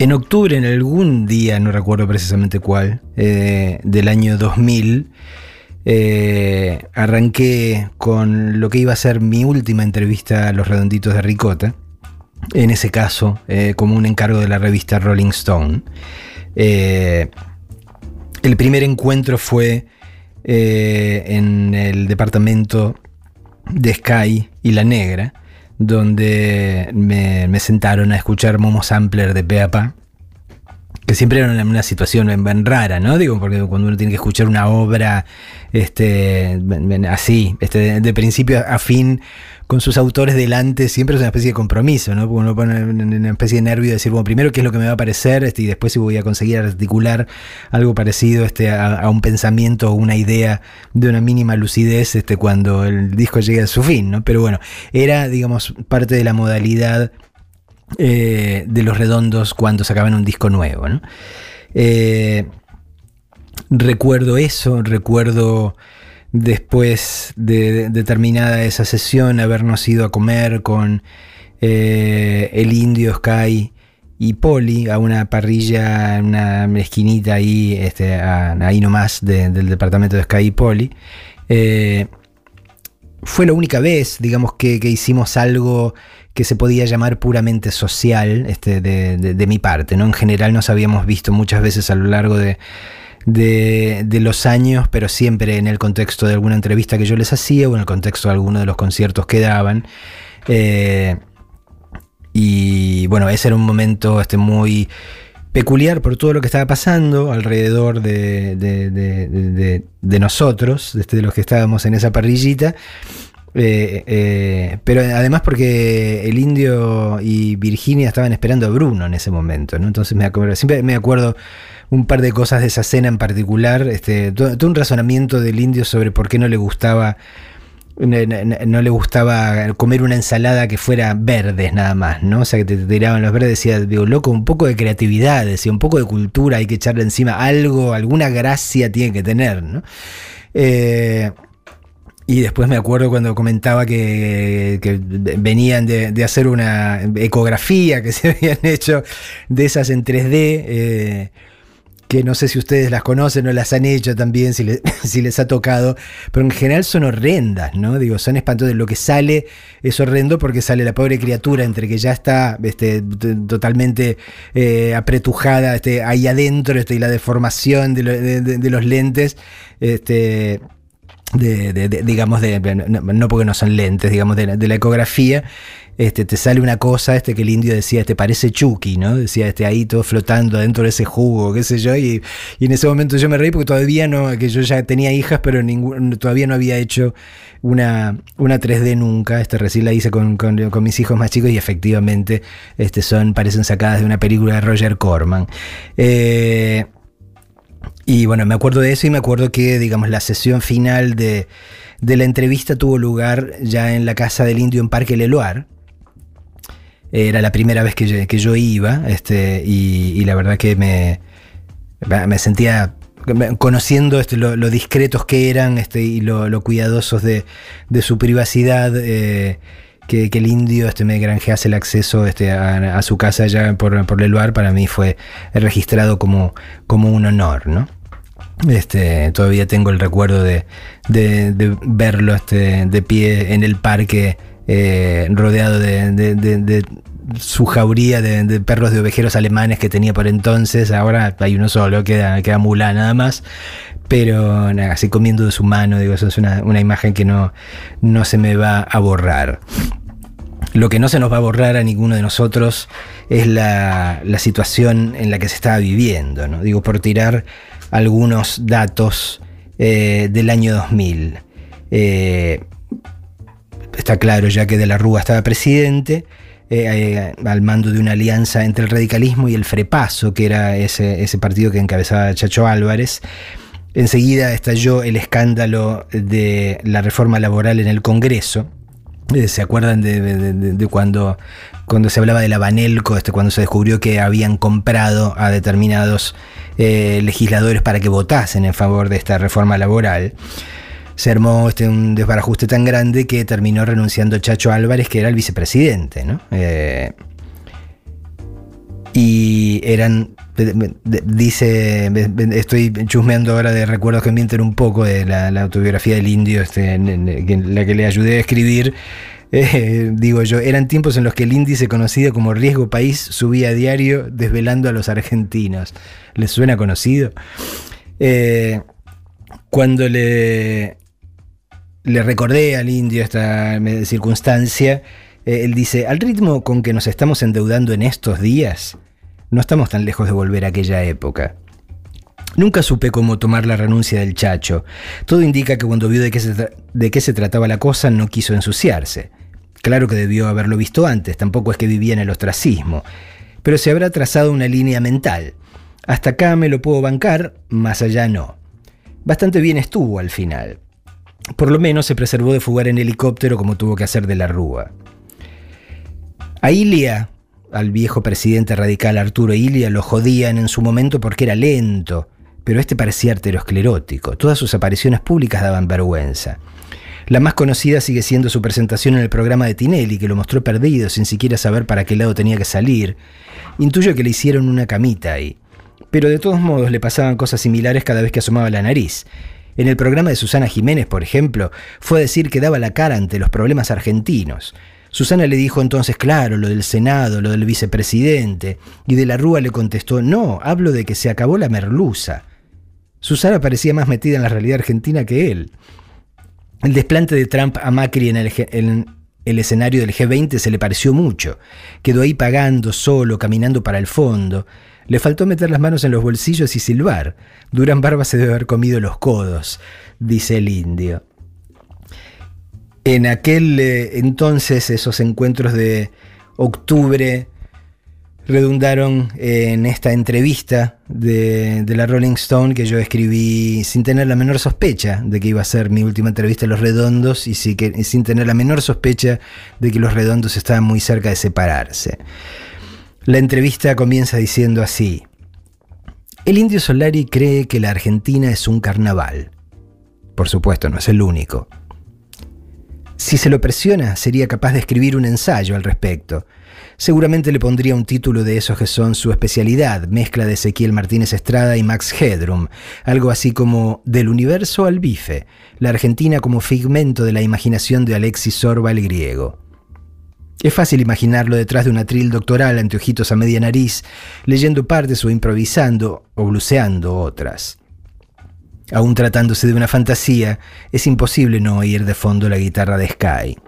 En octubre, en algún día, no recuerdo precisamente cuál, eh, del año 2000, eh, arranqué con lo que iba a ser mi última entrevista a los redonditos de Ricota, en ese caso eh, como un encargo de la revista Rolling Stone. el primer encuentro fue en el departamento de Sky y La Negra, donde me, sentaron a escuchar Momo Sampler de Peapa, que siempre era una, situación bien rara, ¿no? Digo, porque cuando uno tiene que escuchar una obra este, así, este, de principio a fin, con sus autores delante siempre es una especie de compromiso, ¿no? Porque uno pone una especie de nervio de decir, bueno, primero qué es lo que me va a parecer este, y después si voy a conseguir articular algo parecido este, a, un pensamiento o una idea de una mínima lucidez este, cuando el disco llegue a su fin, ¿no? Pero bueno, era, digamos, parte de la modalidad eh, de los redondos cuando sacaban un disco nuevo, ¿no? Eh, recuerdo eso, recuerdo después de, terminada esa sesión, habernos ido a comer con eh, el indio Sky y Poli a una parrilla, una esquinita ahí, este, ahí nomás del departamento de Sky y Poli. Eh, fue la única vez, digamos, que, hicimos algo que se podía llamar puramente social este, de, de, mi parte. ¿no? En general nos habíamos visto muchas veces a lo largo de, de, los años, pero siempre en el contexto de alguna entrevista que yo les hacía o en el contexto de alguno de los conciertos que daban. Eh, y bueno, ese era un momento este, muy peculiar por todo lo que estaba pasando alrededor de, de, nosotros, este, de los que estábamos en esa parrillita. Eh, eh, pero además porque el indio y Virginia estaban esperando a Bruno en ese momento, ¿no? Entonces siempre me acuerdo un par de cosas de esa cena en particular, este, todo, un razonamiento del indio sobre por qué no le gustaba no, le gustaba comer una ensalada que fuera verdes nada más, ¿no? O sea, que te tiraban los verdes, decía, digo, loco, un poco de creatividad, decía, un poco de cultura, hay que echarle encima algo, alguna gracia tiene que tener, ¿no? Eh, y después me acuerdo cuando comentaba que, venían de, hacer una ecografía que se habían hecho de esas en 3D. Eh, que no sé si ustedes las conocen o las han hecho también, si, les ha tocado, pero en general son horrendas, ¿no? Digo, son espantosas. Lo que sale es horrendo porque sale la pobre criatura entre que ya está este, totalmente eh, apretujada este, ahí adentro este, y la deformación de, los lentes. Este, de, digamos, de, no, porque no son lentes, digamos, de, la ecografía, este, te sale una cosa, este que el indio decía, este parece Chucky, ¿no? Decía, este ahí todo flotando dentro de ese jugo, qué sé yo, y, en ese momento yo me reí porque todavía no, que yo ya tenía hijas, pero todavía no había hecho una, una 3D nunca, este recién la hice con, mis hijos más chicos y efectivamente este, son, parecen sacadas de una película de Roger Corman. Eh, y bueno, me acuerdo de eso y me acuerdo que, digamos, la sesión final de, de la entrevista tuvo lugar ya en la casa del indio en Parque Leloir, era la primera vez que yo, iba, este, y, la verdad que me, me sentía conociendo este, lo, discretos que eran este, y lo, cuidadosos de, su privacidad, eh, que, el indio este, me granjease el acceso este, a, su casa allá por, por el lugar, para mí fue registrado como, como un honor, ¿no? Este, todavía tengo el recuerdo de, de verlo este, de pie en el parque eh, rodeado de, su jauría de, perros de ovejeros alemanes que tenía por entonces. Ahora hay uno solo, queda, queda mula nada más. Pero así comiendo de su mano, digo, eso es una, imagen que no, no se me va a borrar. Lo que no se nos va a borrar a ninguno de nosotros es la, situación en la que se estaba viviendo. ¿no? Digo, por tirar algunos datos eh, del año 2000 está claro ya que De la Rúa estaba presidente, eh, eh, al mando de una alianza entre el radicalismo y el Frepaso, que era ese, ese partido que encabezaba Chacho Álvarez. Enseguida estalló el escándalo de la reforma laboral en el Congreso. Eh, ¿Se acuerdan de, cuando, cuando se hablaba de la Banelco, este, cuando se descubrió que habían comprado a determinados legisladores para que votasen en favor de esta reforma laboral? se armó este, un desbarajuste tan grande que terminó renunciando Chacho Álvarez, que era el vicepresidente, ¿no? Eh, y eran, dice, estoy chusmeando ahora de recuerdos que mienten un poco de la, autobiografía del indio, este, la que le ayudé a escribir. Eh, digo yo, eran tiempos en los que el índice conocido como Riesgo País subía a diario desvelando a los argentinos. ¿Les suena conocido? Eh, cuando le, le recordé al indio esta circunstancia, eh, él dice, al ritmo con que nos estamos endeudando en estos días, no estamos tan lejos de volver a aquella época. Nunca supe cómo tomar la renuncia del chacho. Todo indica que cuando vio de qué, se de qué se trataba la cosa no quiso ensuciarse. Claro que debió haberlo visto antes, tampoco es que vivía en el ostracismo, pero se habrá trazado una línea mental. Hasta acá me lo puedo bancar, más allá no. Bastante bien estuvo al final. Por lo menos se preservó de fugar en helicóptero como tuvo que hacer de la Rúa. A Ilia, al viejo presidente radical Arturo Ilia lo jodían en su momento porque era lento, pero este parecía arteriosclerótico. Todas sus apariciones públicas daban vergüenza. La más conocida sigue siendo su presentación en el programa de Tinelli, que lo mostró perdido sin siquiera saber para qué lado tenía que salir. Intuyo que le hicieron una camita ahí. Pero de todos modos le pasaban cosas similares cada vez que asomaba la nariz. En el programa de Susana Jiménez, por ejemplo, fue a decir que daba la cara ante los problemas argentinos. Susana le dijo entonces, claro, lo del Senado, lo del vicepresidente, y de la Rúa le contestó, no, hablo de que se acabó la merluza. Susana parecía más metida en la realidad argentina que él. El desplante de Trump a Macri en el, en el escenario del G20 se le pareció mucho. Quedó ahí pagando, solo, caminando para el fondo. Le faltó meter las manos en los bolsillos y silbar. Durán Barba se debe haber comido los codos, dice el indio. En aquel eh, entonces, esos encuentros de octubre redundaron en esta entrevista de, la Rolling Stone que yo escribí sin tener la menor sospecha de que iba a ser mi última entrevista a Los Redondos y, sin tener la menor sospecha de que Los Redondos estaban muy cerca de separarse. La entrevista comienza diciendo así. El indio Solari cree que la Argentina es un carnaval. Por supuesto, no es el único. Si se lo presiona, sería capaz de escribir un ensayo al respecto. Seguramente le pondría un título de esos que son su especialidad, mezcla de Ezequiel Martínez Estrada y Max Hedrum, algo así como Del universo al bife, la Argentina como figmento de la imaginación de Alexis Sorba el griego. Es fácil imaginarlo detrás de un atril doctoral ante ojitos a media nariz, leyendo partes o improvisando o bluseando otras. Aún tratándose de una fantasía, es imposible no oír de fondo la guitarra de Sky.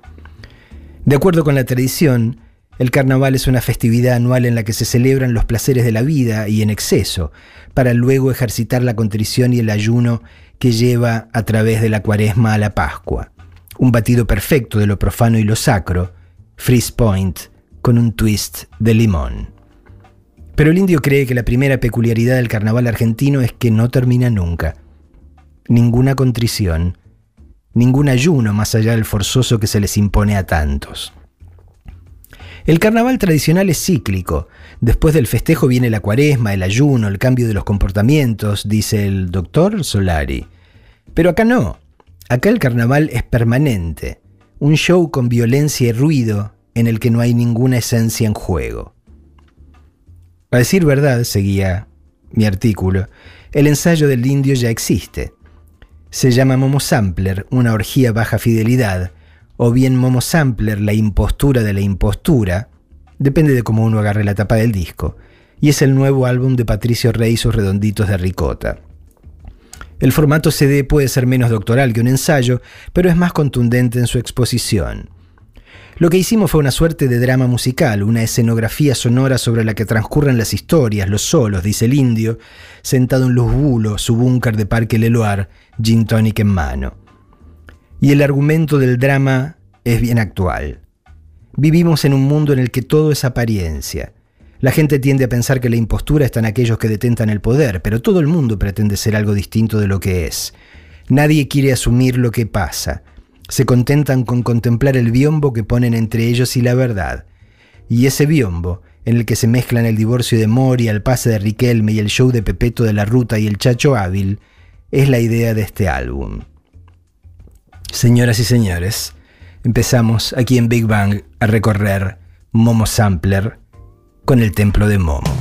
De acuerdo con la tradición, el carnaval es una festividad anual en la que se celebran los placeres de la vida y en exceso, para luego ejercitar la contrición y el ayuno que lleva a través de la cuaresma a la Pascua. Un batido perfecto de lo profano y lo sacro, Freeze Point, con un twist de limón. Pero el indio cree que la primera peculiaridad del carnaval argentino es que no termina nunca ninguna contrición, ningún ayuno más allá del forzoso que se les impone a tantos. El carnaval tradicional es cíclico. Después del festejo viene la cuaresma, el ayuno, el cambio de los comportamientos, dice el doctor Solari. Pero acá no. Acá el carnaval es permanente. Un show con violencia y ruido en el que no hay ninguna esencia en juego. A decir verdad, seguía mi artículo, el ensayo del indio ya existe se llama Momo Sampler, una orgía baja fidelidad, o bien Momo Sampler, la impostura de la impostura, depende de cómo uno agarre la tapa del disco, y es el nuevo álbum de Patricio Rey y sus redonditos de ricota. El formato CD puede ser menos doctoral que un ensayo, pero es más contundente en su exposición. Lo que hicimos fue una suerte de drama musical, una escenografía sonora sobre la que transcurren las historias, los solos, dice el indio, sentado en Luz Bulo, su búnker de Parque Leloir, gin tonic en mano. Y el argumento del drama es bien actual. Vivimos en un mundo en el que todo es apariencia. La gente tiende a pensar que la impostura está en aquellos que detentan el poder, pero todo el mundo pretende ser algo distinto de lo que es. Nadie quiere asumir lo que pasa se contentan con contemplar el biombo que ponen entre ellos y la verdad. Y ese biombo, en el que se mezclan el divorcio de Mori, el pase de Riquelme y el show de Pepeto de la Ruta y el Chacho Hábil, es la idea de este álbum. Señoras y señores, empezamos aquí en Big Bang a recorrer Momo Sampler con el templo de Momo.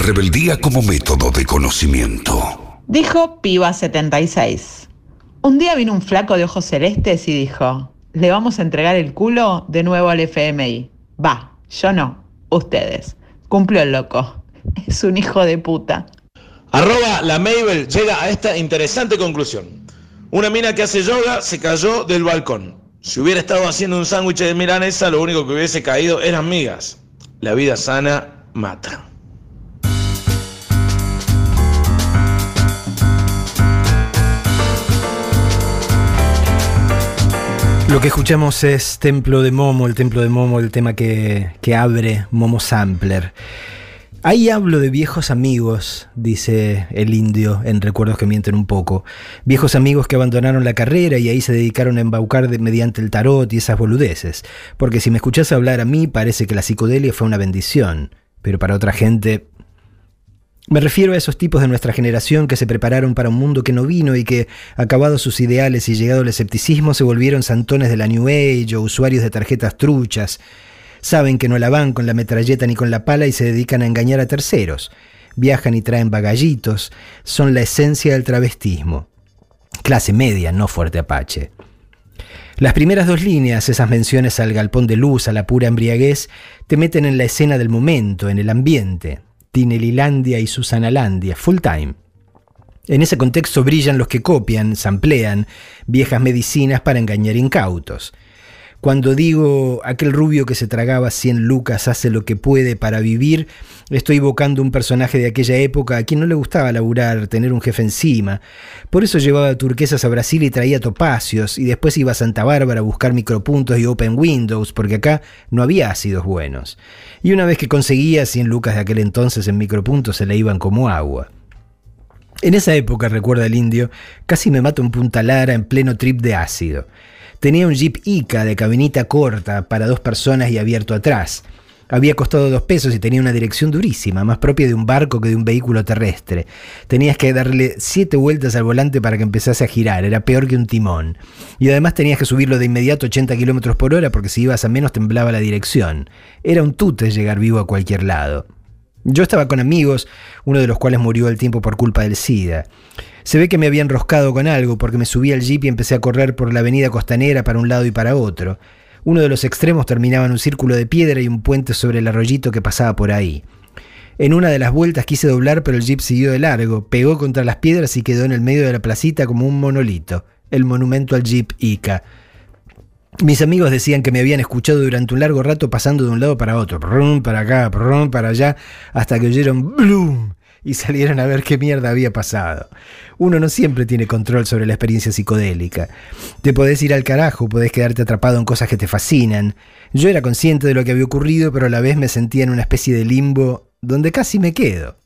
Rebeldía como método de conocimiento. Dijo Piba 76. Un día vino un flaco de ojos celestes y dijo, le vamos a entregar el culo de nuevo al FMI. Va, yo no, ustedes. Cumplió el loco. Es un hijo de puta. Arroba la Mabel llega a esta interesante conclusión. Una mina que hace yoga se cayó del balcón. Si hubiera estado haciendo un sándwich de milanesa, lo único que hubiese caído eran migas. La vida sana mata. Lo que escuchamos es Templo de Momo, el Templo de Momo, el tema que, abre Momo Sampler. Ahí hablo de viejos amigos, dice el indio en Recuerdos que mienten un poco. Viejos amigos que abandonaron la carrera y ahí se dedicaron a embaucar mediante el tarot y esas boludeces. Porque si me escuchás hablar a mí parece que la psicodelia fue una bendición, pero para otra gente me refiero a esos tipos de nuestra generación que se prepararon para un mundo que no vino y que, acabados sus ideales y llegado el escepticismo, se volvieron santones de la New Age o usuarios de tarjetas truchas. Saben que no la van con la metralleta ni con la pala y se dedican a engañar a terceros. Viajan y traen bagallitos. Son la esencia del travestismo. Clase media, no fuerte apache. Las primeras dos líneas, esas menciones al galpón de luz, a la pura embriaguez, te meten en la escena del momento, en el ambiente, Tinelilandia y Susanalandia, full time. En ese contexto brillan los que copian, samplean viejas medicinas para engañar incautos. Cuando digo aquel rubio que se tragaba 100 lucas hace lo que puede para vivir, estoy evocando un personaje de aquella época a quien no le gustaba laburar, tener un jefe encima. Por eso llevaba turquesas a Brasil y traía topacios, y después iba a Santa Bárbara a buscar micropuntos y open windows, porque acá no había ácidos buenos. Y una vez que conseguía 100 lucas de aquel entonces en micropuntos se le iban como agua. En esa época, recuerda el indio, casi me mato un Punta Lara en pleno trip de ácido. Tenía un Jeep Ica de cabinita corta para dos personas y abierto atrás. Había costado dos pesos y tenía una dirección durísima, más propia de un barco que de un vehículo terrestre. Tenías que darle siete vueltas al volante para que empezase a girar, era peor que un timón. Y además tenías que subirlo de inmediato 80 kilómetros por hora porque si ibas a menos temblaba la dirección. Era un tute llegar vivo a cualquier lado. Yo estaba con amigos, uno de los cuales murió al tiempo por culpa del SIDA. Se ve que me había enroscado con algo porque me subí al jeep y empecé a correr por la avenida costanera para un lado y para otro. Uno de los extremos terminaba en un círculo de piedra y un puente sobre el arroyito que pasaba por ahí. En una de las vueltas quise doblar, pero el jeep siguió de largo, pegó contra las piedras y quedó en el medio de la placita como un monolito, el monumento al jeep Ica. Mis amigos decían que me habían escuchado durante un largo rato pasando de un lado para otro, para acá, para allá, hasta que oyeron ¡bloom! y salieron a ver qué mierda había pasado. Uno no siempre tiene control sobre la experiencia psicodélica. Te podés ir al carajo, podés quedarte atrapado en cosas que te fascinan. Yo era consciente de lo que había ocurrido, pero a la vez me sentía en una especie de limbo donde casi me quedo.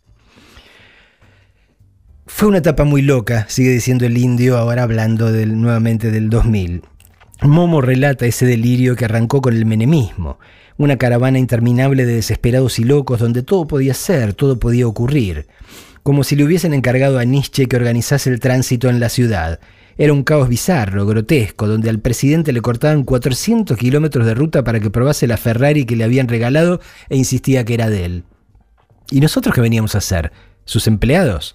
Fue una etapa muy loca, sigue diciendo el indio, ahora hablando nuevamente del 2000. Momo relata ese delirio que arrancó con el menemismo una caravana interminable de desesperados y locos donde todo podía ser, todo podía ocurrir, como si le hubiesen encargado a Nietzsche que organizase el tránsito en la ciudad. Era un caos bizarro, grotesco, donde al presidente le cortaban 400 kilómetros de ruta para que probase la Ferrari que le habían regalado e insistía que era de él. ¿Y nosotros qué veníamos a hacer? ¿Sus empleados?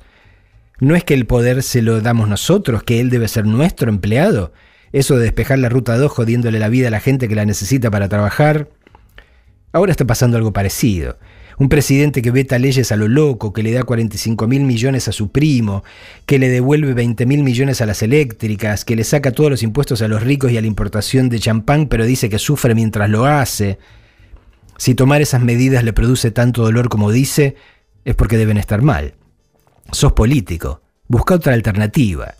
¿No es que el poder se lo damos nosotros, que él debe ser nuestro empleado? Eso de despejar la ruta 2 jodiéndole la vida a la gente que la necesita para trabajar. Ahora está pasando algo parecido. Un presidente que veta leyes a lo loco, que le da 45 mil millones a su primo, que le devuelve 20 mil millones a las eléctricas, que le saca todos los impuestos a los ricos y a la importación de champán, pero dice que sufre mientras lo hace. Si tomar esas medidas le produce tanto dolor como dice, es porque deben estar mal. Sos político, busca otra alternativa.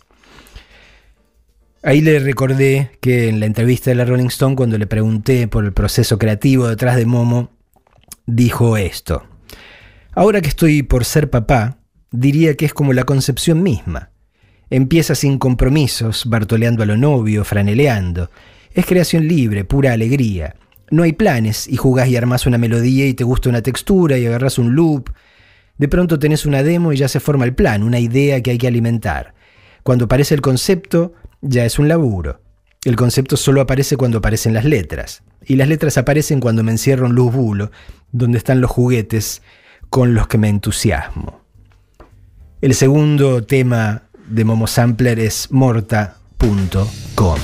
Ahí le recordé que en la entrevista de la Rolling Stone, cuando le pregunté por el proceso creativo detrás de Momo, dijo esto. Ahora que estoy por ser papá, diría que es como la concepción misma. Empieza sin compromisos, bartoleando a lo novio, franeleando. Es creación libre, pura alegría. No hay planes y jugás y armás una melodía y te gusta una textura y agarras un loop. De pronto tenés una demo y ya se forma el plan, una idea que hay que alimentar. Cuando aparece el concepto, ya es un laburo. El concepto solo aparece cuando aparecen las letras. Y las letras aparecen cuando me encierro en Luz Bulo, donde están los juguetes con los que me entusiasmo. El segundo tema de Momo Sampler es morta.com.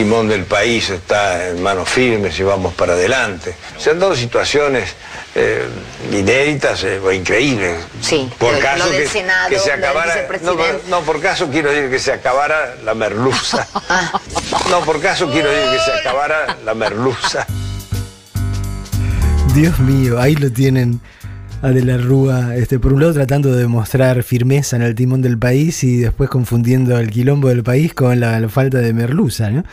timón del país está en manos firmes y vamos para adelante. Se han dado situaciones eh, inéditas eh, o increíbles. Sí, por lo- caso lo del que, Senado, que se acabara. No, no, por caso quiero decir que se acabara la merluza. Ah. No, por caso quiero decir que se acabara la merluza. Dios mío, ahí lo tienen a De la Rúa, este, por un lado tratando de demostrar firmeza en el timón del país y después confundiendo el quilombo del país con la, la falta de merluza, ¿no?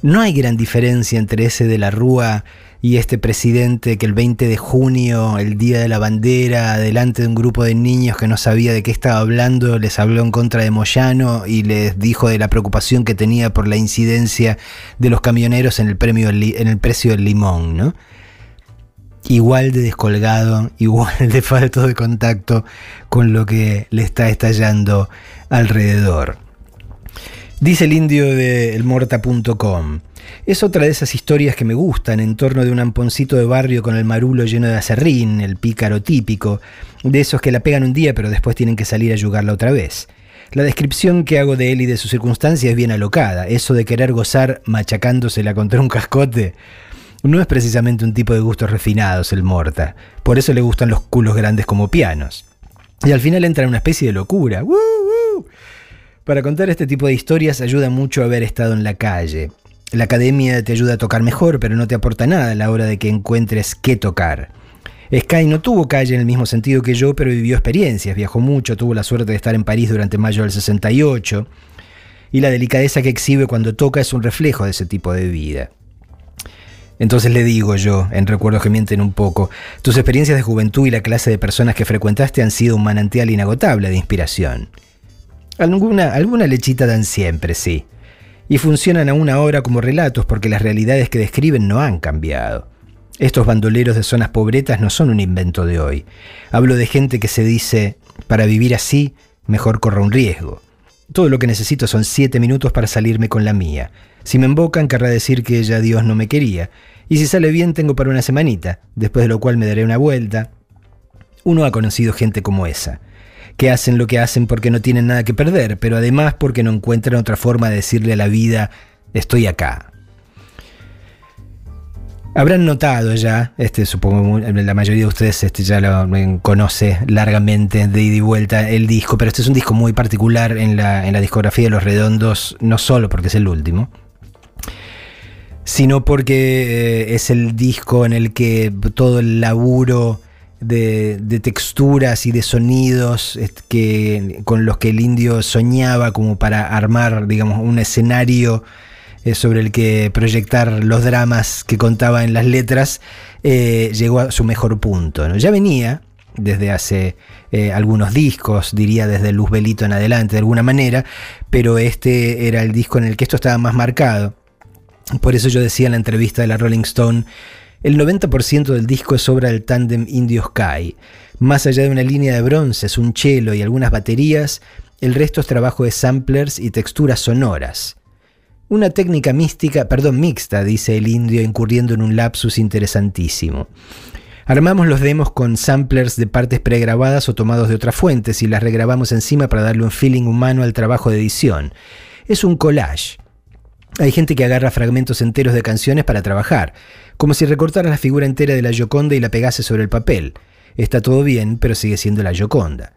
No hay gran diferencia entre ese De la Rúa y este presidente que el 20 de junio, el día de la bandera, delante de un grupo de niños que no sabía de qué estaba hablando, les habló en contra de Moyano y les dijo de la preocupación que tenía por la incidencia de los camioneros en el, premio, en el precio del limón, ¿no? Igual de descolgado, igual de falto de contacto con lo que le está estallando alrededor. Dice el indio de elmorta.com. Es otra de esas historias que me gustan en torno de un amponcito de barrio con el marulo lleno de acerrín, el pícaro típico, de esos que la pegan un día pero después tienen que salir a yugarla otra vez. La descripción que hago de él y de sus circunstancias es bien alocada. Eso de querer gozar machacándosela contra un cascote no es precisamente un tipo de gustos refinados el Morta. Por eso le gustan los culos grandes como pianos. Y al final entra en una especie de locura. Para contar este tipo de historias ayuda mucho haber estado en la calle. La academia te ayuda a tocar mejor, pero no te aporta nada a la hora de que encuentres qué tocar. Sky no tuvo calle en el mismo sentido que yo, pero vivió experiencias, viajó mucho, tuvo la suerte de estar en París durante mayo del 68, y la delicadeza que exhibe cuando toca es un reflejo de ese tipo de vida. Entonces le digo yo, en recuerdos que mienten un poco, tus experiencias de juventud y la clase de personas que frecuentaste han sido un manantial inagotable de inspiración. Alguna, alguna lechita dan siempre, sí. Y funcionan aún ahora como relatos porque las realidades que describen no han cambiado. Estos bandoleros de zonas pobretas no son un invento de hoy. Hablo de gente que se dice, para vivir así, mejor corra un riesgo. Todo lo que necesito son siete minutos para salirme con la mía. Si me embocan, querrá decir que ya Dios no me quería. Y si sale bien, tengo para una semanita, después de lo cual me daré una vuelta. Uno ha conocido gente como esa, que hacen lo que hacen porque no tienen nada que perder, pero además porque no encuentran otra forma de decirle a la vida, estoy acá. Habrán notado ya, este, supongo mu- la mayoría de ustedes este, ya lo eh, conoce largamente de ida y vuelta el disco, pero este es un disco muy particular en la, en la discografía de Los Redondos, no solo porque es el último, sino porque eh, es el disco en el que todo el laburo de, de texturas y de sonidos est- que, con los que el indio soñaba como para armar, digamos, un escenario eh, sobre el que proyectar los dramas que contaba en las letras, eh, llegó a su mejor punto. Ya venía desde hace eh, algunos discos, diría desde Luzbelito en adelante de alguna manera, pero este era el disco en el que esto estaba más marcado. Por eso yo decía en la entrevista de la Rolling Stone, el 90% del disco es obra del tándem Indio Sky. Más allá de una línea de bronces, un cello y algunas baterías, el resto es trabajo de samplers y texturas sonoras. Una técnica mística, perdón, mixta, dice el indio, incurriendo en un lapsus interesantísimo. Armamos los demos con samplers de partes pregrabadas o tomados de otras fuentes y las regrabamos encima para darle un feeling humano al trabajo de edición. Es un collage. Hay gente que agarra fragmentos enteros de canciones para trabajar, como si recortara la figura entera de la Gioconda y la pegase sobre el papel. Está todo bien, pero sigue siendo la Gioconda.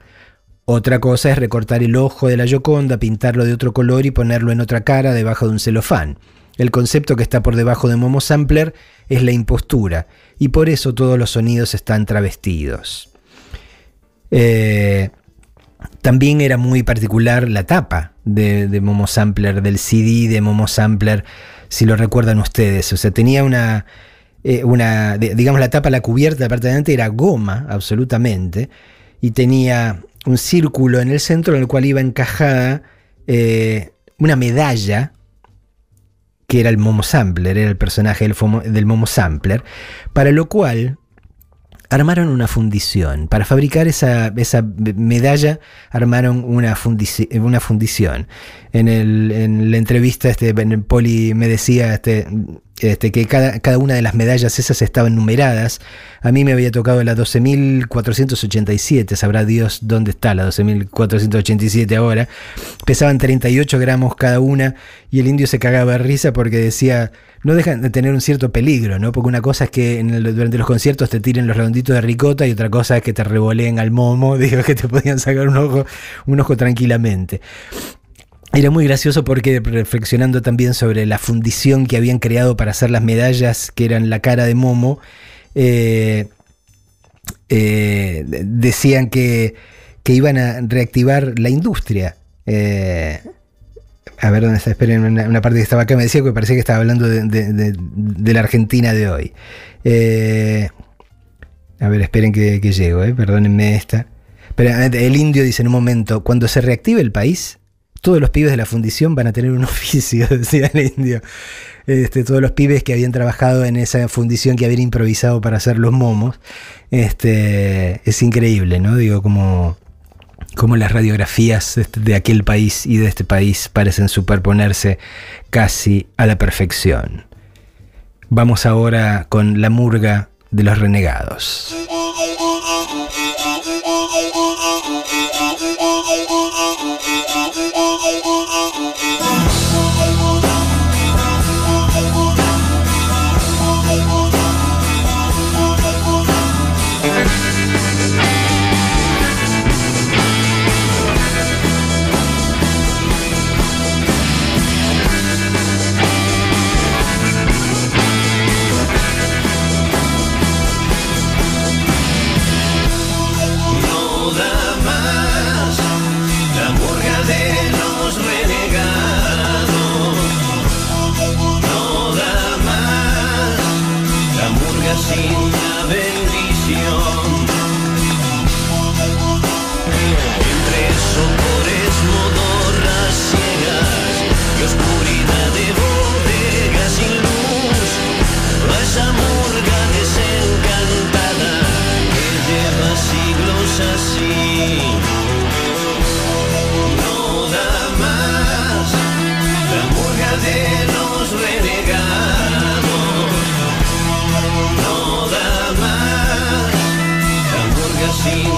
Otra cosa es recortar el ojo de la Gioconda, pintarlo de otro color y ponerlo en otra cara debajo de un celofán. El concepto que está por debajo de Momo Sampler es la impostura, y por eso todos los sonidos están travestidos. Eh, también era muy particular la tapa de, Momo Sampler, del CD de Momo Sampler, si lo recuerdan ustedes. O sea, tenía una, eh, una digamos, la tapa, la cubierta, la parte de adelante era goma, absolutamente, y tenía un círculo en el centro en el cual iba encajada eh, una medalla que era el Momo Sampler, era el personaje del, Momo Sampler, para lo cual armaron una fundición. Para fabricar esa, esa medalla armaron una, una fundición. En, el- en la entrevista, este, en Poli me decía este, este, que cada, cada una de las medallas esas estaban numeradas. A mí me había tocado la 12.487, sabrá Dios dónde está la 12.487 ahora. Pesaban 38 gramos cada una y el indio se cagaba de risa porque decía, no dejan de tener un cierto peligro, ¿no? Porque una cosa es que durante los conciertos te tiren los redonditos de ricota y otra cosa es que te revoleen al momo, digo que te podían sacar un ojo, un ojo tranquilamente. Era muy gracioso porque reflexionando también sobre la fundición que habían creado para hacer las medallas que eran la cara de Momo, eh, eh, de- decían que, que iban a reactivar la industria. Eh, a ver dónde está, esperen, una, parte que estaba acá me decía que parecía que estaba hablando de, la Argentina de hoy. A ver, esperen que, que llego, perdónenme esta. Pero el indio dice en un momento, cuando se reactive el país, todos los pibes de la fundición van a tener un oficio, decía el indio. Este, todos los pibes que habían trabajado en esa fundición que habían improvisado para hacer los momos. Este, es increíble, ¿no? Digo, como, como las radiografías este, de aquel país y de este país parecen superponerse casi a la perfección. Vamos ahora con la murga de los renegados. Bendición. Murga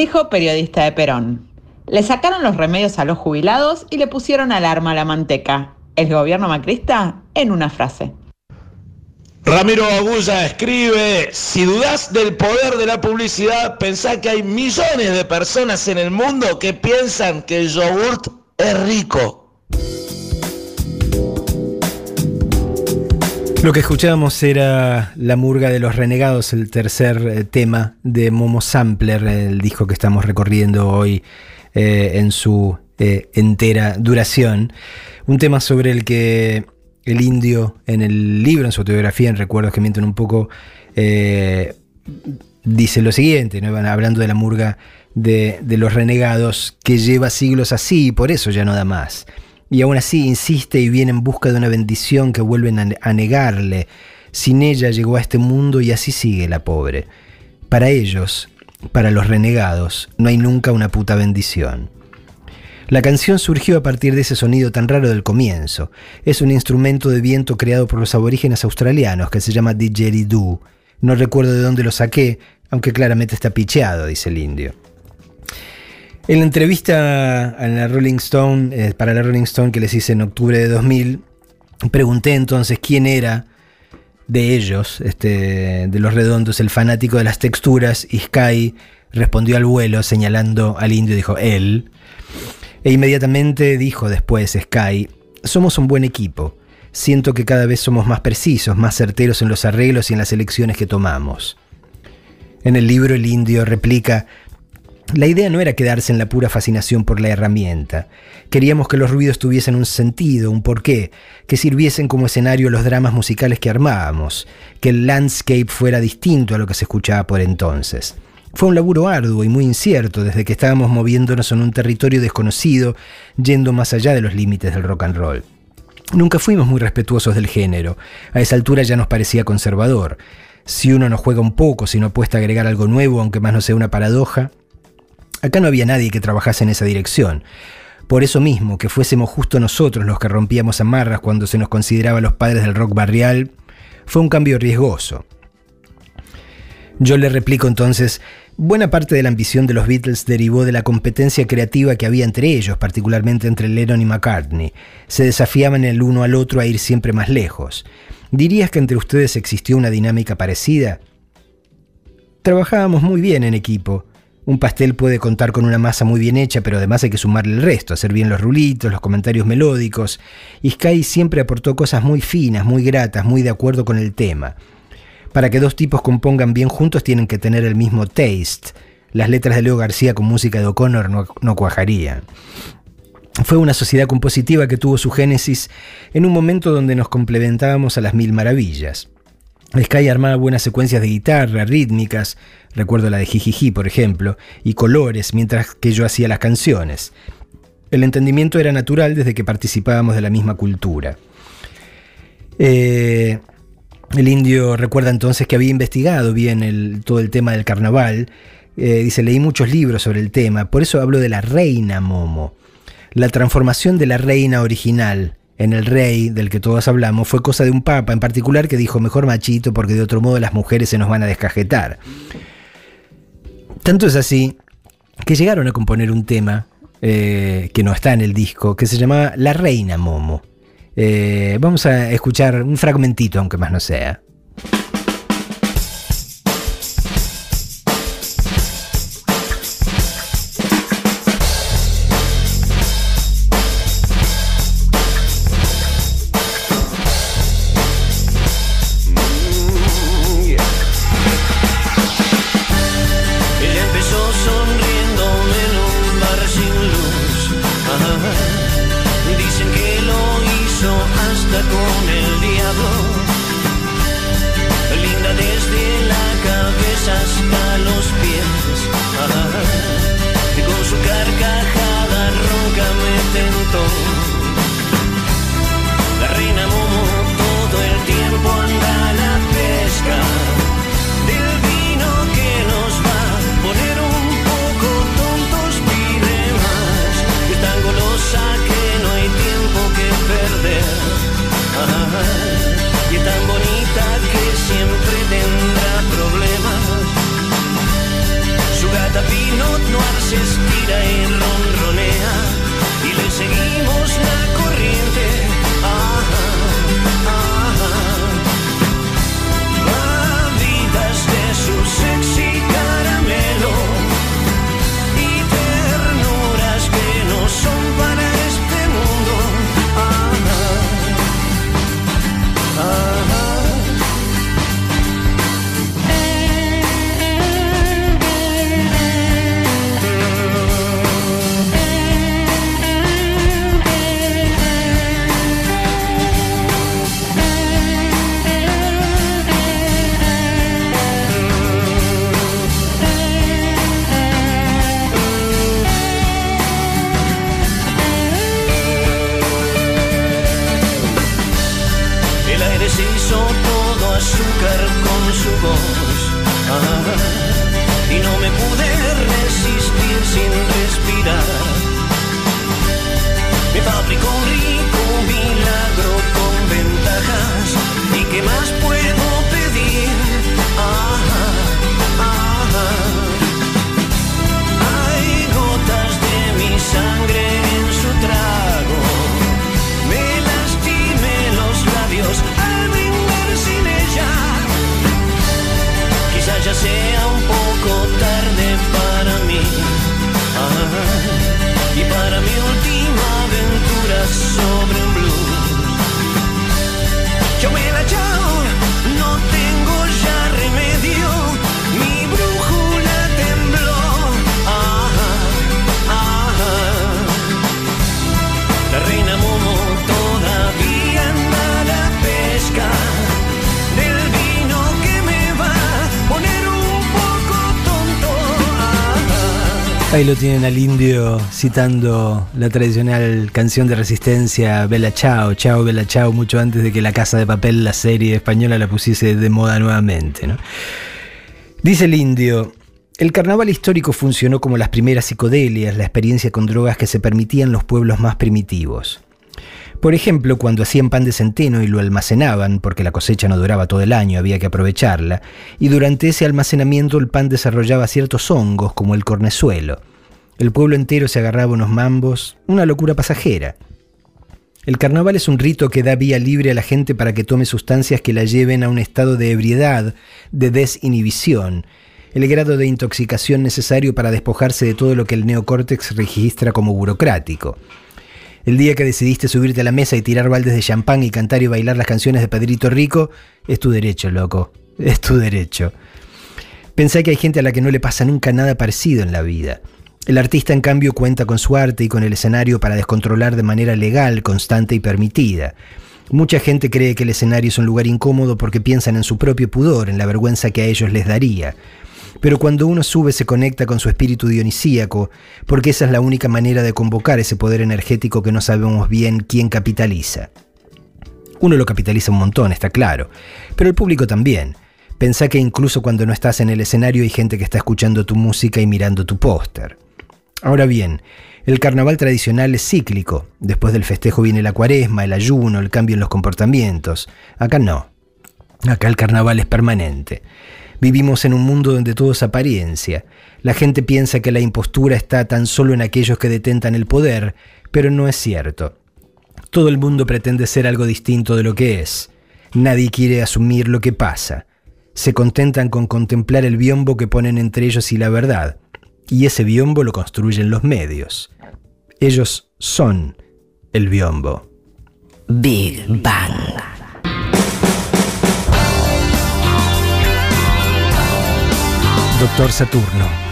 Dijo periodista de Perón. Le sacaron los remedios a los jubilados y le pusieron alarma a la manteca. El gobierno macrista en una frase. Ramiro Agulla escribe, si dudás del poder de la publicidad, pensá que hay millones de personas en el mundo que piensan que el yogurt es rico. Lo que escuchábamos era La Murga de los Renegados, el tercer eh, tema de Momo Sampler, el disco que estamos recorriendo hoy eh, en su eh, entera duración. Un tema sobre el que el indio en el libro, en su autobiografía, en Recuerdos que mienten un poco, dice lo siguiente, ¿no? hablando de la murga de, de los renegados, que lleva siglos así y por eso ya no da más y aún así insiste y viene en busca de una bendición que vuelven a negarle. Sin ella llegó a este mundo y así sigue la pobre. Para ellos, para los renegados, no hay nunca una puta bendición. La canción surgió a partir de ese sonido tan raro del comienzo. Es un instrumento de viento creado por los aborígenes australianos que se llama didgeridoo. No recuerdo de dónde lo saqué, aunque claramente está picheado, dice el indio. En la entrevista a la Rolling Stone, eh, para la Rolling Stone que les hice en octubre de 2000, pregunté entonces quién era de ellos, este, de los redondos, el fanático de las texturas, y Sky respondió al vuelo señalando al indio dijo, él. E inmediatamente dijo después Sky, somos un buen equipo. Siento que cada vez somos más precisos, más certeros en los arreglos y en las elecciones que tomamos. En el libro el indio replica, la idea no era quedarse en la pura fascinación por la herramienta. Queríamos que los ruidos tuviesen un sentido, un porqué, que sirviesen como escenario los dramas musicales que armábamos, que el landscape fuera distinto a lo que se escuchaba por entonces. Fue un laburo arduo y muy incierto desde que estábamos moviéndonos en un territorio desconocido, yendo más allá de los límites del rock and roll. Nunca fuimos muy respetuosos del género, a esa altura ya nos parecía conservador. Si uno no juega un poco, si no apuesta a agregar algo nuevo, aunque más no sea una paradoja, Acá no había nadie que trabajase en esa dirección. Por eso mismo, que fuésemos justo nosotros los que rompíamos amarras cuando se nos consideraba los padres del rock barrial, fue un cambio riesgoso. Yo le replico entonces, buena parte de la ambición de los Beatles derivó de la competencia creativa que había entre ellos, particularmente entre Lennon y McCartney. Se desafiaban el uno al otro a ir siempre más lejos. ¿Dirías que entre ustedes existió una dinámica parecida? Trabajábamos muy bien en equipo. Un pastel puede contar con una masa muy bien hecha, pero además hay que sumarle el resto, hacer bien los rulitos, los comentarios melódicos. Y Sky siempre aportó cosas muy finas, muy gratas, muy de acuerdo con el tema. Para que dos tipos compongan bien juntos tienen que tener el mismo taste. Las letras de Leo García con música de O'Connor no, no cuajarían. Fue una sociedad compositiva que tuvo su génesis en un momento donde nos complementábamos a las mil maravillas. Sky armaba buenas secuencias de guitarra, rítmicas, recuerdo la de Jijiji, por ejemplo, y colores, mientras que yo hacía las canciones. El entendimiento era natural desde que participábamos de la misma cultura. Eh, el indio recuerda entonces que había investigado bien todo el tema del carnaval. Eh, dice, leí muchos libros sobre el tema, por eso hablo de la reina Momo. La transformación de la reina original en el rey del que todos hablamos fue cosa de un papa en particular que dijo mejor machito porque de otro modo las mujeres se nos van a descajetar. Tanto es así que llegaron a componer un tema eh, que no está en el disco, que se llamaba La Reina Momo. Eh, vamos a escuchar un fragmentito, aunque más no sea. Ahí lo tienen al indio citando la tradicional canción de resistencia Bella Chao, Chao Bella Chao, mucho antes de que La Casa de Papel, la serie española, la pusiese de moda nuevamente. Dice el indio, el carnaval histórico funcionó como las primeras psicodelias, la experiencia con drogas que se permitían los pueblos más primitivos. Por ejemplo, cuando hacían pan de centeno y lo almacenaban, porque la cosecha no duraba todo el año, había que aprovecharla, y durante ese almacenamiento el pan desarrollaba ciertos hongos, como el cornezuelo. El pueblo entero se agarraba unos mambos, una locura pasajera. El carnaval es un rito que da vía libre a la gente para que tome sustancias que la lleven a un estado de ebriedad, de desinhibición, el grado de intoxicación necesario para despojarse de todo lo que el neocórtex registra como burocrático. El día que decidiste subirte a la mesa y tirar baldes de champán y cantar y bailar las canciones de Pedrito Rico, es tu derecho, loco. Es tu derecho. Pensé que hay gente a la que no le pasa nunca nada parecido en la vida. El artista, en cambio, cuenta con su arte y con el escenario para descontrolar de manera legal, constante y permitida. Mucha gente cree que el escenario es un lugar incómodo porque piensan en su propio pudor, en la vergüenza que a ellos les daría. Pero cuando uno sube se conecta con su espíritu dionisíaco, porque esa es la única manera de convocar ese poder energético que no sabemos bien quién capitaliza. Uno lo capitaliza un montón, está claro, pero el público también. Pensá que incluso cuando no estás en el escenario hay gente que está escuchando tu música y mirando tu póster. Ahora bien, el carnaval tradicional es cíclico. Después del festejo viene la cuaresma, el ayuno, el cambio en los comportamientos. Acá no. Acá el carnaval es permanente. Vivimos en un mundo donde todo es apariencia. La gente piensa que la impostura está tan solo en aquellos que detentan el poder, pero no es cierto. Todo el mundo pretende ser algo distinto de lo que es. Nadie quiere asumir lo que pasa. Se contentan con contemplar el biombo que ponen entre ellos y la verdad, y ese biombo lo construyen los medios. Ellos son el biombo. Big Bang. Doctor Saturno.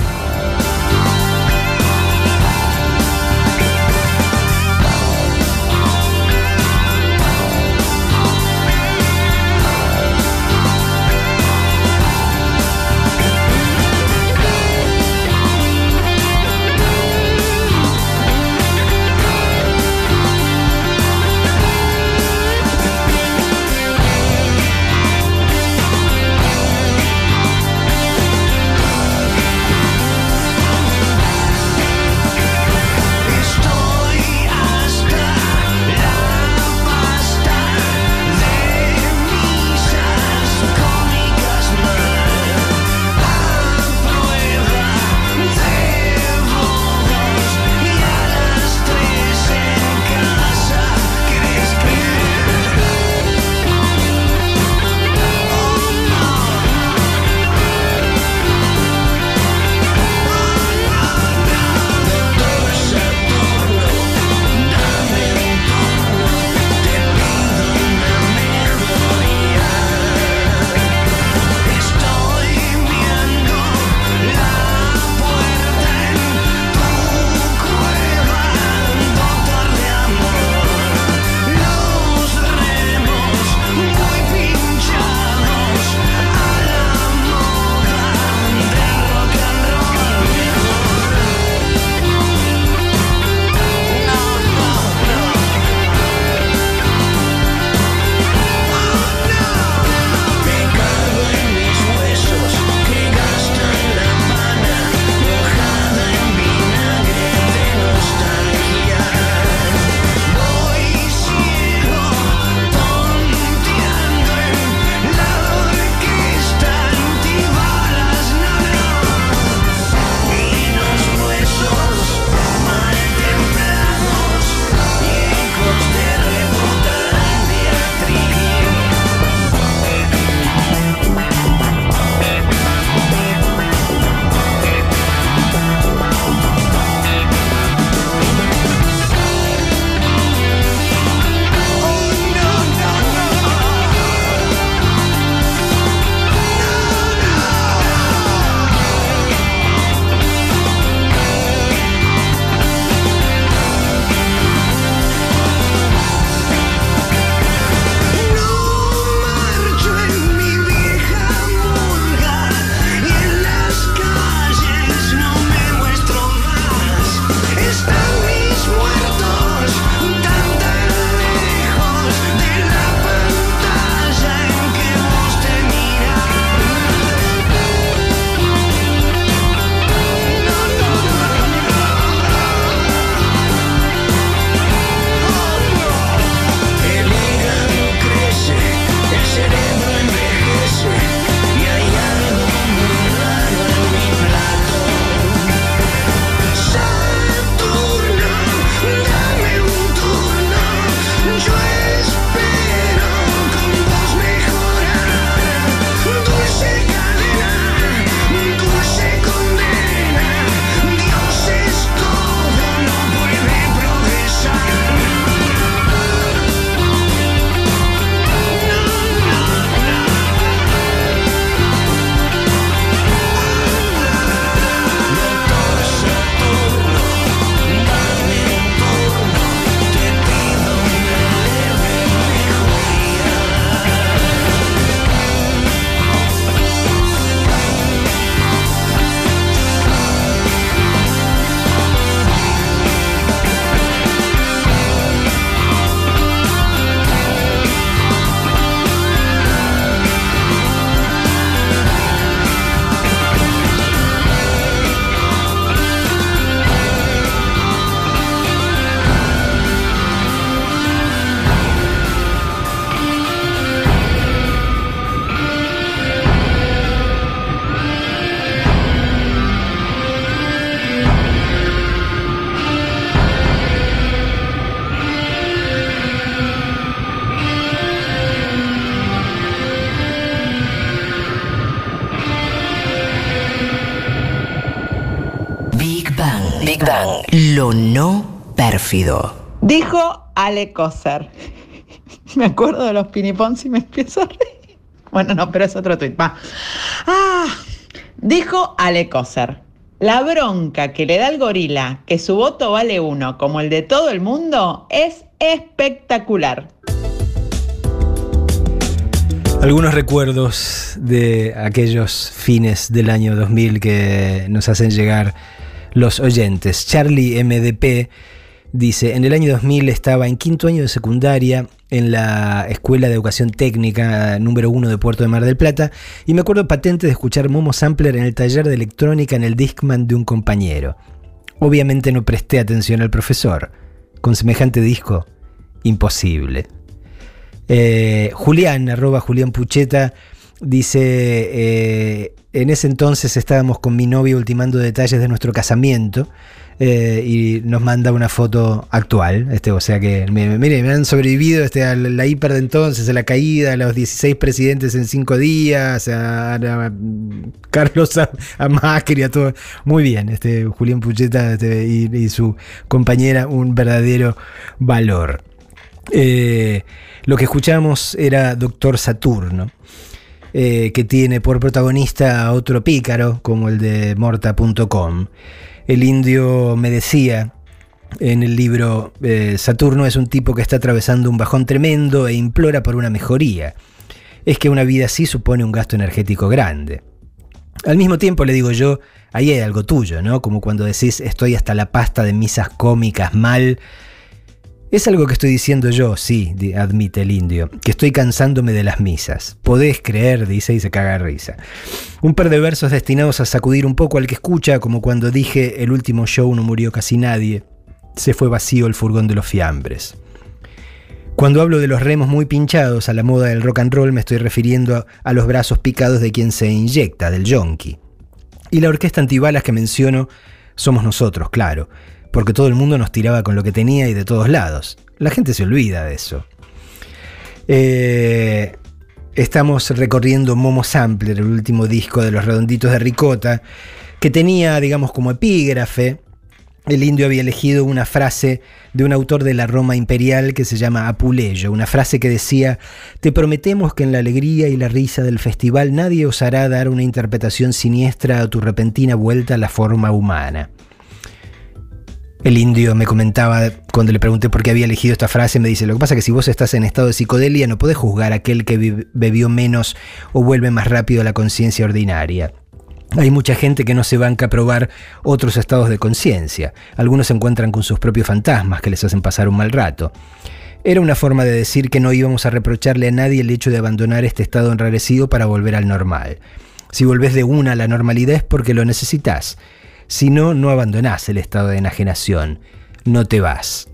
No pérfido. Dijo Ale Coser. Me acuerdo de los pinipons y me empiezo a reír. Bueno, no, pero es otro tuit. Va. Ah, dijo Ale Coser. La bronca que le da el gorila que su voto vale uno como el de todo el mundo es espectacular. Algunos recuerdos de aquellos fines del año 2000 que nos hacen llegar los oyentes. Charlie MDP dice, en el año 2000 estaba en quinto año de secundaria en la Escuela de Educación Técnica número uno de Puerto de Mar del Plata y me acuerdo patente de escuchar Momo Sampler en el taller de electrónica en el Discman de un compañero. Obviamente no presté atención al profesor. Con semejante disco, imposible. Eh, Julián, arroba Julián Pucheta, dice, eh, en ese entonces estábamos con mi novio ultimando detalles de nuestro casamiento eh, y nos manda una foto actual, este, o sea que, mire, me han sobrevivido este, a la hiper de entonces, a la caída, a los 16 presidentes en 5 días, a, Carlos a, a, Macri, a todo. Muy bien, este, Julián Pucheta este, y, y su compañera, un verdadero valor. Eh, lo que escuchamos era Doctor Saturno, eh, que tiene por protagonista a otro pícaro, como el de Morta.com. El indio me decía en el libro, eh, Saturno es un tipo que está atravesando un bajón tremendo e implora por una mejoría. Es que una vida así supone un gasto energético grande. Al mismo tiempo le digo yo, ahí hay algo tuyo, ¿no? Como cuando decís estoy hasta la pasta de misas cómicas mal es algo que estoy diciendo yo, sí, admite el indio, que estoy cansándome de las misas. Podés creer, dice y se caga de risa. Un par de versos destinados a sacudir un poco al que escucha, como cuando dije el último show no murió casi nadie, se fue vacío el furgón de los fiambres. Cuando hablo de los remos muy pinchados a la moda del rock and roll, me estoy refiriendo a, a los brazos picados de quien se inyecta, del yonki. Y la orquesta antibalas que menciono somos nosotros, claro porque todo el mundo nos tiraba con lo que tenía y de todos lados. La gente se olvida de eso. Eh, estamos recorriendo Momo Sampler, el último disco de los redonditos de Ricota, que tenía, digamos, como epígrafe. El indio había elegido una frase de un autor de la Roma imperial que se llama Apuleyo, una frase que decía, te prometemos que en la alegría y la risa del festival nadie osará dar una interpretación siniestra a tu repentina vuelta a la forma humana. El indio me comentaba cuando le pregunté por qué había elegido esta frase, me dice, lo que pasa es que si vos estás en estado de psicodelia no podés juzgar a aquel que bebió menos o vuelve más rápido a la conciencia ordinaria. Hay mucha gente que no se banca a probar otros estados de conciencia. Algunos se encuentran con sus propios fantasmas que les hacen pasar un mal rato. Era una forma de decir que no íbamos a reprocharle a nadie el hecho de abandonar este estado enrarecido para volver al normal. Si volvés de una a la normalidad es porque lo necesitas. Si no, no abandonás el estado de enajenación, no te vas.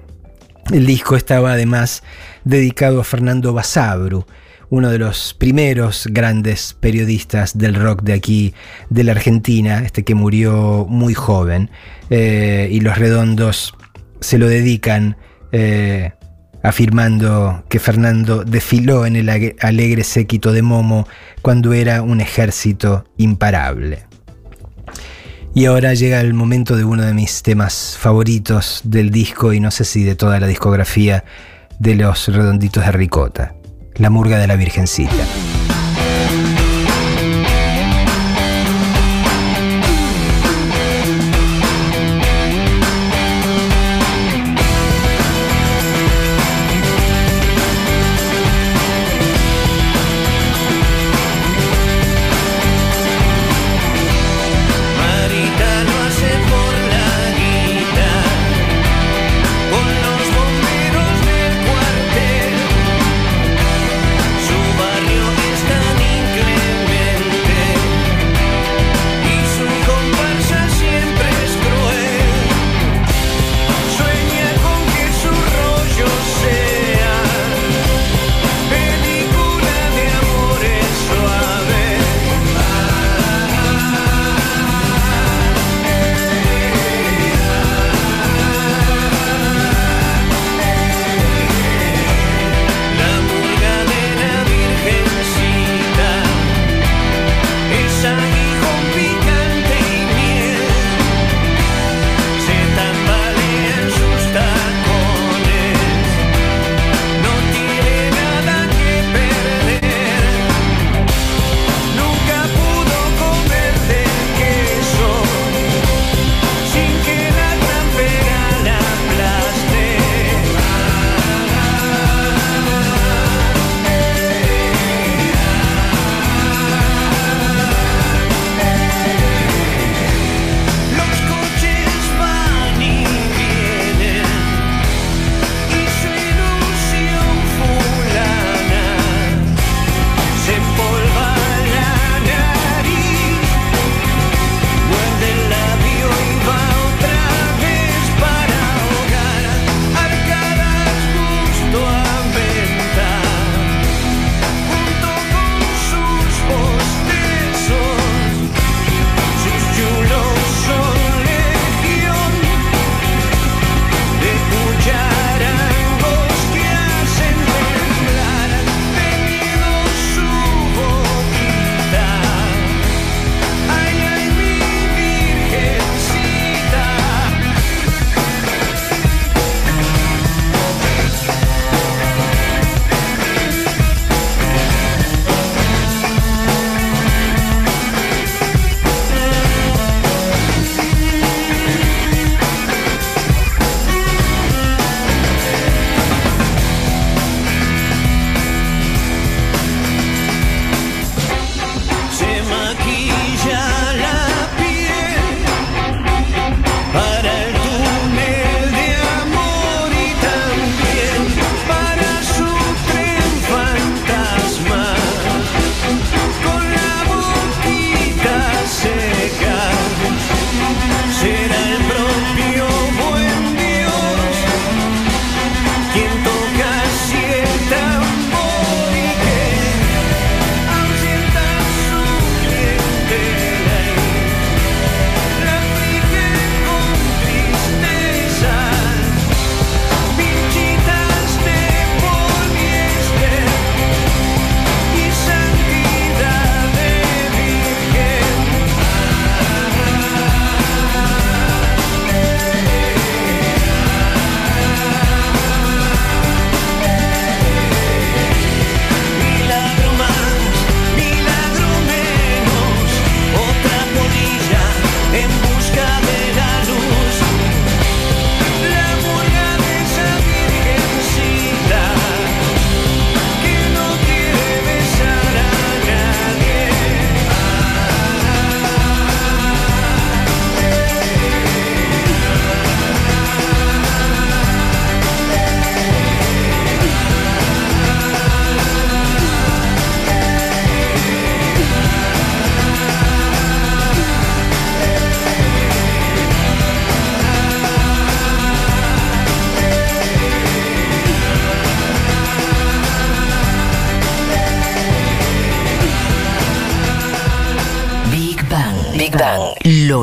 El disco estaba además dedicado a Fernando Basabru, uno de los primeros grandes periodistas del rock de aquí, de la Argentina, este que murió muy joven, eh, y los redondos se lo dedican eh, afirmando que Fernando desfiló en el alegre séquito de Momo cuando era un ejército imparable. Y ahora llega el momento de uno de mis temas favoritos del disco y no sé si de toda la discografía de los redonditos de Ricota, La Murga de la Virgencita.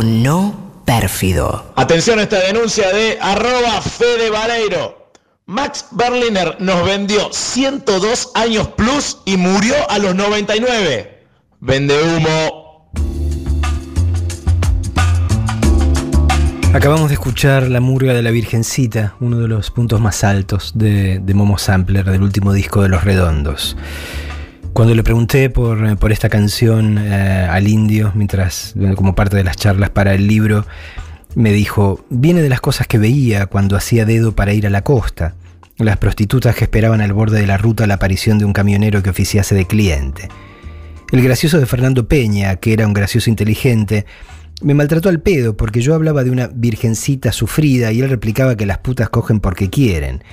No pérfido. Atención a esta denuncia de arroba Fede Vareiro. Max Berliner nos vendió 102 años plus y murió a los 99. Vende humo. Acabamos de escuchar La Murga de la Virgencita, uno de los puntos más altos de, de Momo Sampler, del último disco de Los Redondos. Cuando le pregunté por, por esta canción eh, al indio, mientras, como parte de las charlas para el libro, me dijo, viene de las cosas que veía cuando hacía dedo para ir a la costa, las prostitutas que esperaban al borde de la ruta la aparición de un camionero que oficiase de cliente. El gracioso de Fernando Peña, que era un gracioso inteligente, me maltrató al pedo porque yo hablaba de una virgencita sufrida y él replicaba que las putas cogen porque quieren.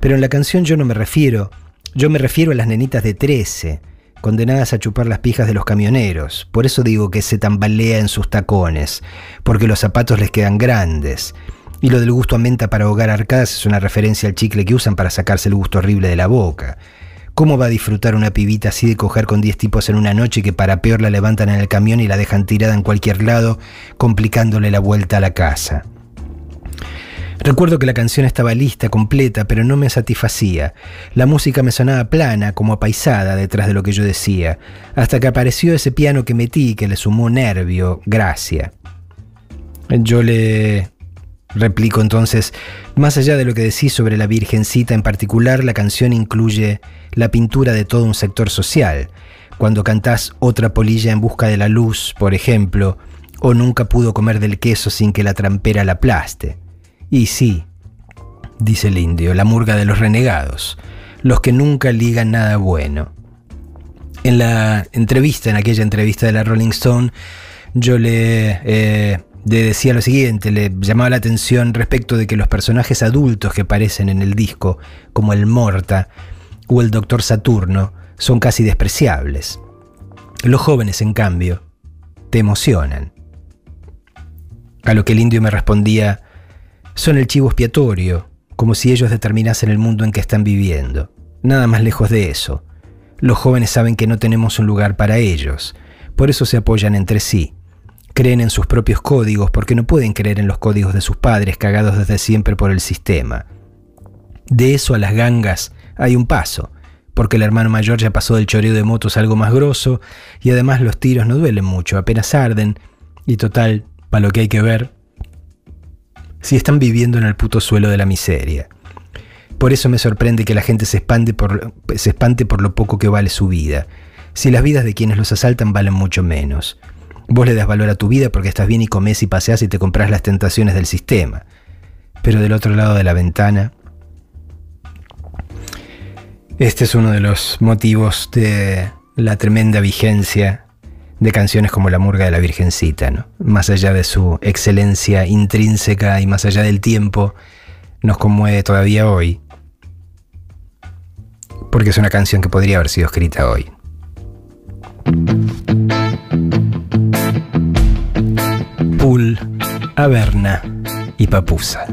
Pero en la canción yo no me refiero, yo me refiero a las nenitas de 13, condenadas a chupar las pijas de los camioneros. Por eso digo que se tambalea en sus tacones, porque los zapatos les quedan grandes. Y lo del gusto a menta para ahogar arcadas es una referencia al chicle que usan para sacarse el gusto horrible de la boca. ¿Cómo va a disfrutar una pibita así de coger con 10 tipos en una noche que para peor la levantan en el camión y la dejan tirada en cualquier lado, complicándole la vuelta a la casa? Recuerdo que la canción estaba lista, completa, pero no me satisfacía. La música me sonaba plana, como apaisada detrás de lo que yo decía, hasta que apareció ese piano que metí que le sumó nervio, gracia. Yo le replico entonces, más allá de lo que decís sobre la Virgencita en particular, la canción incluye la pintura de todo un sector social. Cuando cantás otra polilla en busca de la luz, por ejemplo, o nunca pudo comer del queso sin que la trampera la aplaste. Y sí, dice el indio, la murga de los renegados, los que nunca ligan nada bueno. En la entrevista, en aquella entrevista de la Rolling Stone, yo le, eh, le decía lo siguiente, le llamaba la atención respecto de que los personajes adultos que aparecen en el disco, como el Morta o el Doctor Saturno, son casi despreciables. Los jóvenes, en cambio, te emocionan. A lo que el indio me respondía, son el chivo expiatorio, como si ellos determinasen el mundo en que están viviendo. Nada más lejos de eso. Los jóvenes saben que no tenemos un lugar para ellos, por eso se apoyan entre sí. Creen en sus propios códigos porque no pueden creer en los códigos de sus padres cagados desde siempre por el sistema. De eso a las gangas hay un paso, porque el hermano mayor ya pasó del choreo de motos algo más grosso y además los tiros no duelen mucho, apenas arden y total, para lo que hay que ver, si están viviendo en el puto suelo de la miseria. Por eso me sorprende que la gente se, espante por, lo poco que vale su vida, si las vidas de quienes los asaltan valen mucho menos. Vos le das valor a tu vida porque estás bien y comes y paseas y te compras las tentaciones del sistema. Pero del otro lado de la ventana, este es uno de los motivos de la tremenda vigencia de canciones como La Murga de la Virgencita, ¿no? Más allá de su excelencia intrínseca y más allá del tiempo, nos conmueve todavía hoy. Porque es una canción que podría haber sido escrita hoy. Pool, Averna y Papusa.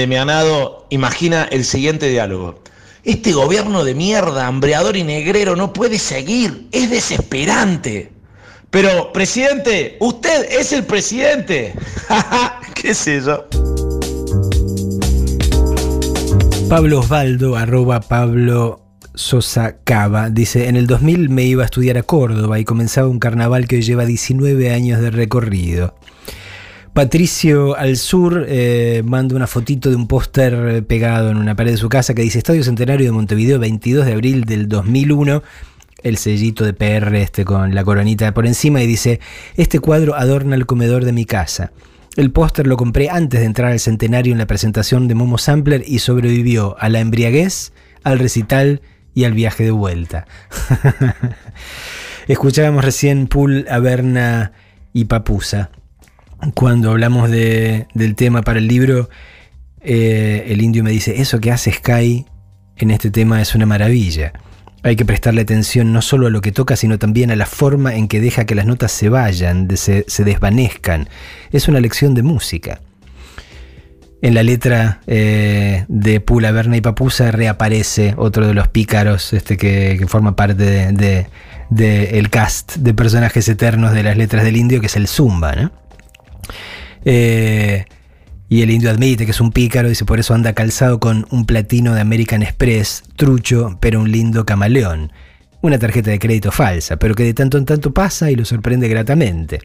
Endemianado imagina el siguiente diálogo. Este gobierno de mierda, hambreador y negrero no puede seguir. Es desesperante. Pero, presidente, usted es el presidente. ¿Qué sé yo? Pablo Osvaldo, arroba Pablo Sosa Cava, dice, en el 2000 me iba a estudiar a Córdoba y comenzaba un carnaval que hoy lleva 19 años de recorrido. Patricio al sur eh, manda una fotito de un póster pegado en una pared de su casa que dice Estadio Centenario de Montevideo, 22 de abril del 2001. El sellito de PR este con la coronita por encima y dice, este cuadro adorna el comedor de mi casa. El póster lo compré antes de entrar al centenario en la presentación de Momo Sampler y sobrevivió a la embriaguez, al recital y al viaje de vuelta. Escuchábamos recién Pool, Averna y Papusa. Cuando hablamos de- del tema para el libro, eh, el indio me dice, eso que hace Sky en este tema es una maravilla. Hay que prestarle atención no solo a lo que toca, sino también a la forma en que deja que las notas se vayan, se, desvanezcan. Es una lección de música. En la letra eh, de Pula, Berna y Papusa reaparece otro de los pícaros este, que, forma parte de, de- de cast de personajes eternos de las letras del indio, que es el Zumba. ¿no? Eh, y el indio admite que es un pícaro, dice por eso anda calzado con un platino de American Express, trucho, pero un lindo camaleón. Una tarjeta de crédito falsa, pero que de tanto en tanto pasa y lo sorprende gratamente.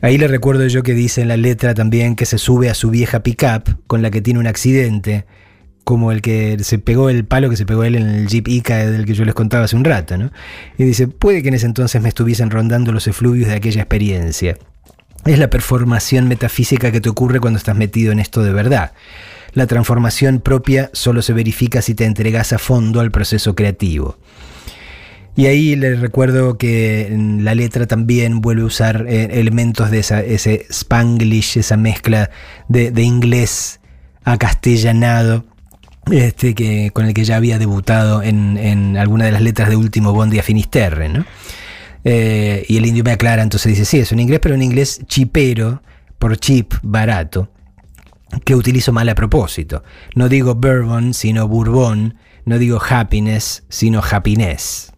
Ahí le recuerdo yo que dice en la letra también que se sube a su vieja pickup con la que tiene un accidente, como el que se pegó el palo que se pegó él en el Jeep Ica del que yo les contaba hace un rato, ¿no? Y dice, puede que en ese entonces me estuviesen rondando los efluvios de aquella experiencia. Es la performación metafísica que te ocurre cuando estás metido en esto de verdad. La transformación propia solo se verifica si te entregas a fondo al proceso creativo. Y ahí le recuerdo que en la letra también vuelve a usar eh, elementos de ese spanglish, esa mezcla de, inglés acastellanado, este, que, con el que ya había debutado en, en alguna de las letras de Último Bondi a Finisterre. ¿no? Eh, y el indio me aclara, entonces dice, sí, es un inglés, pero un inglés chipero, por chip, barato, que utilizo mal a propósito. No digo bourbon, sino bourbon, no digo happiness, sino happiness.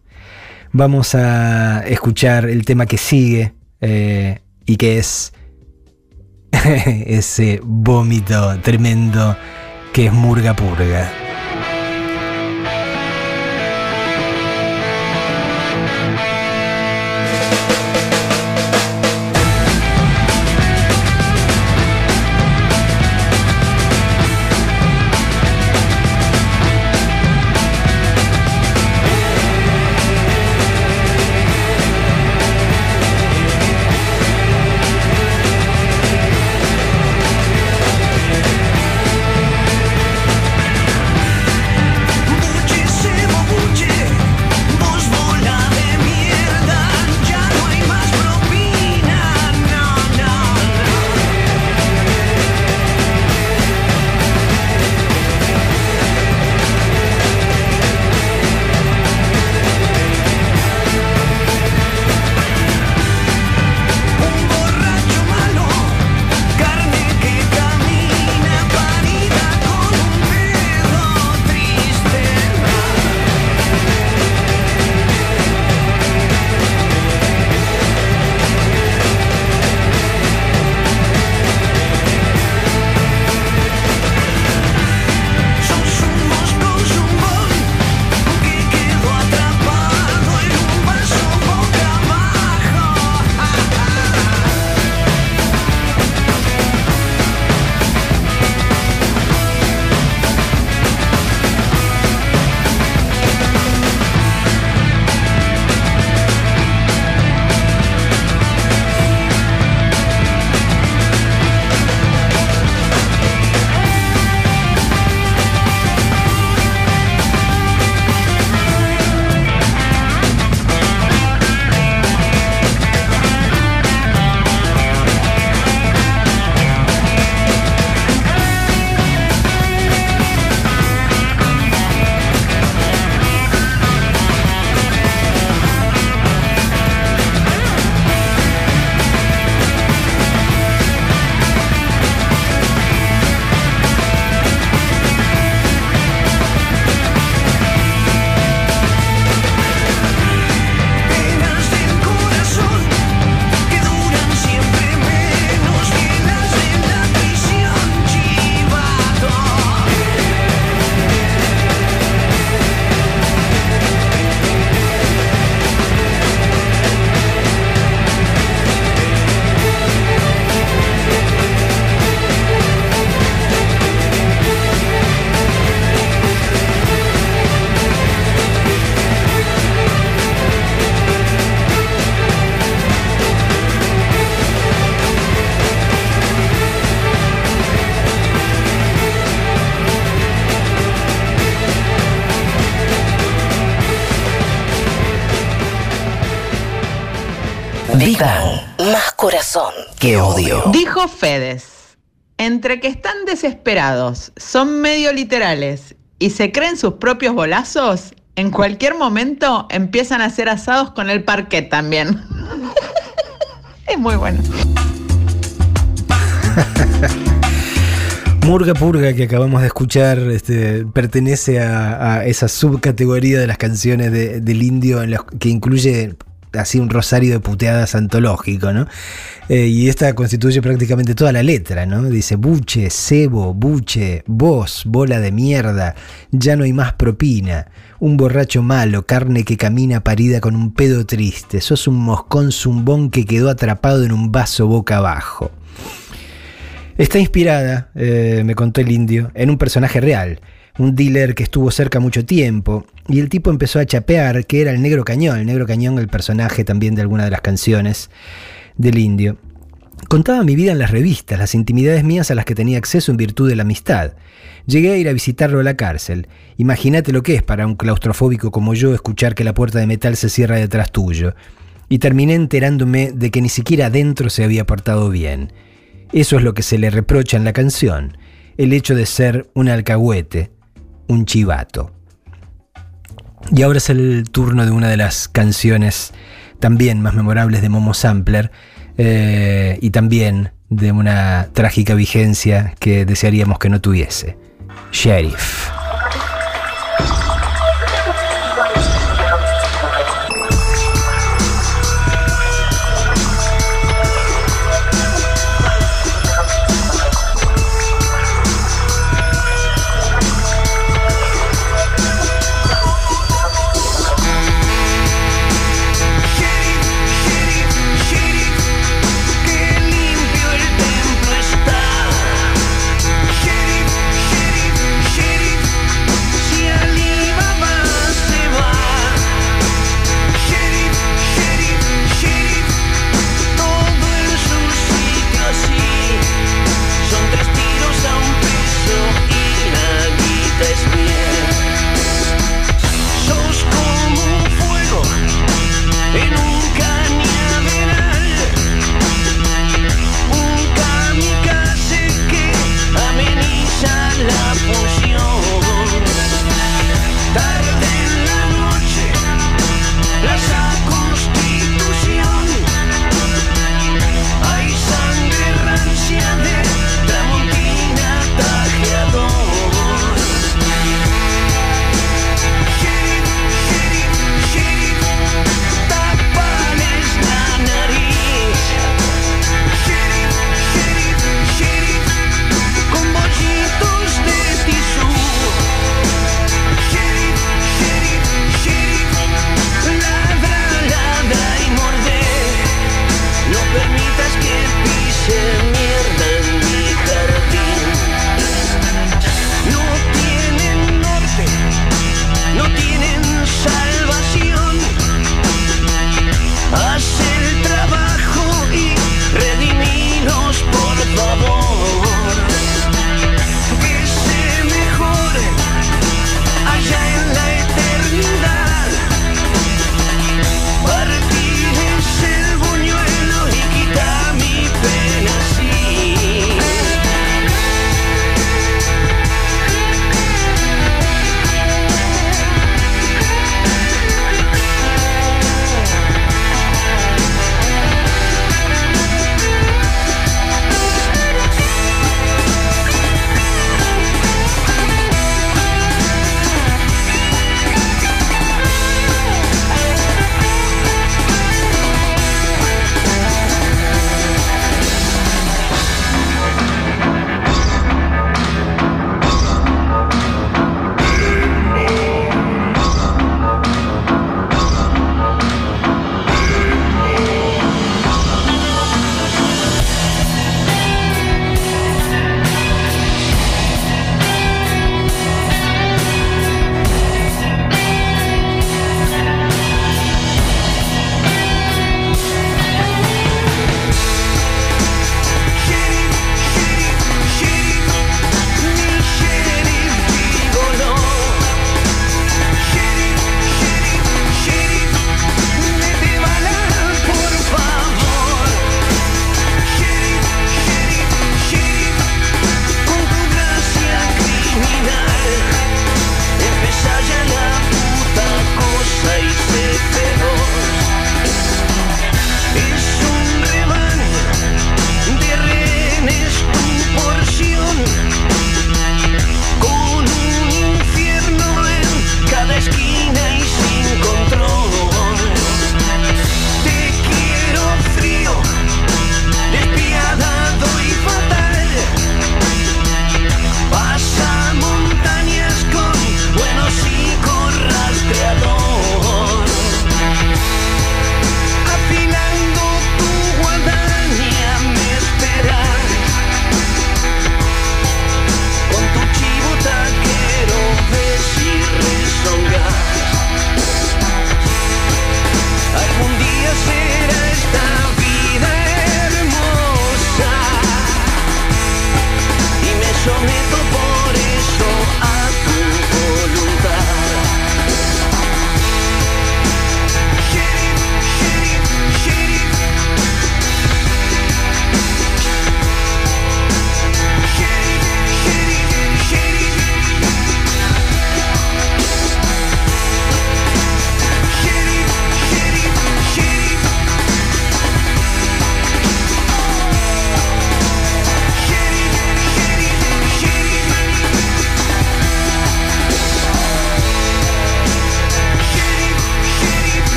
Vamos a escuchar el tema que sigue eh, y que es ese vómito tremendo que es Murga Purga. Odio. Dijo Fedes, entre que están desesperados, son medio literales y se creen sus propios bolazos, en cualquier momento empiezan a hacer asados con el parquet también. es muy bueno. Murga Purga que acabamos de escuchar este, pertenece a, a esa subcategoría de las canciones de- del indio en las que incluye así un rosario de puteadas antológico, ¿no? Eh, y esta constituye prácticamente toda la letra, ¿no? Dice buche, cebo, buche, vos, bola de mierda, ya no hay más propina, un borracho malo, carne que camina parida con un pedo triste, sos un moscón zumbón que quedó atrapado en un vaso boca abajo. Está inspirada, eh, me contó el indio, en un personaje real, un dealer que estuvo cerca mucho tiempo, y el tipo empezó a chapear que era el Negro Cañón, el Negro Cañón el personaje también de alguna de las canciones del indio. Contaba mi vida en las revistas, las intimidades mías a las que tenía acceso en virtud de la amistad. Llegué a ir a visitarlo a la cárcel. Imagínate lo que es para un claustrofóbico como yo escuchar que la puerta de metal se cierra detrás tuyo. Y terminé enterándome de que ni siquiera adentro se había portado bien. Eso es lo que se le reprocha en la canción, el hecho de ser un alcahuete, un chivato. Y ahora es el turno de una de las canciones también más memorables de Momo Sampler eh, y también de una trágica vigencia que desearíamos que no tuviese. Sheriff.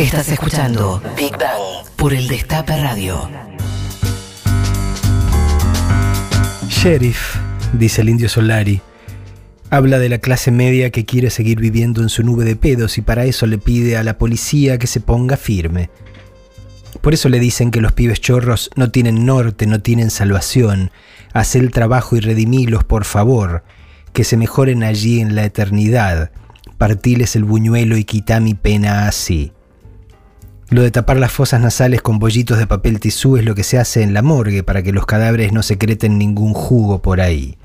Estás escuchando Big Bang por el Destape Radio. Sheriff, dice el indio Solari, habla de la clase media que quiere seguir viviendo en su nube de pedos y para eso le pide a la policía que se ponga firme. Por eso le dicen que los pibes chorros no tienen norte, no tienen salvación. Haz el trabajo y redimilos, por favor, que se mejoren allí en la eternidad. Partiles el buñuelo y quita mi pena así. Lo de tapar las fosas nasales con bollitos de papel tisú es lo que se hace en la morgue para que los cadáveres no secreten ningún jugo por ahí.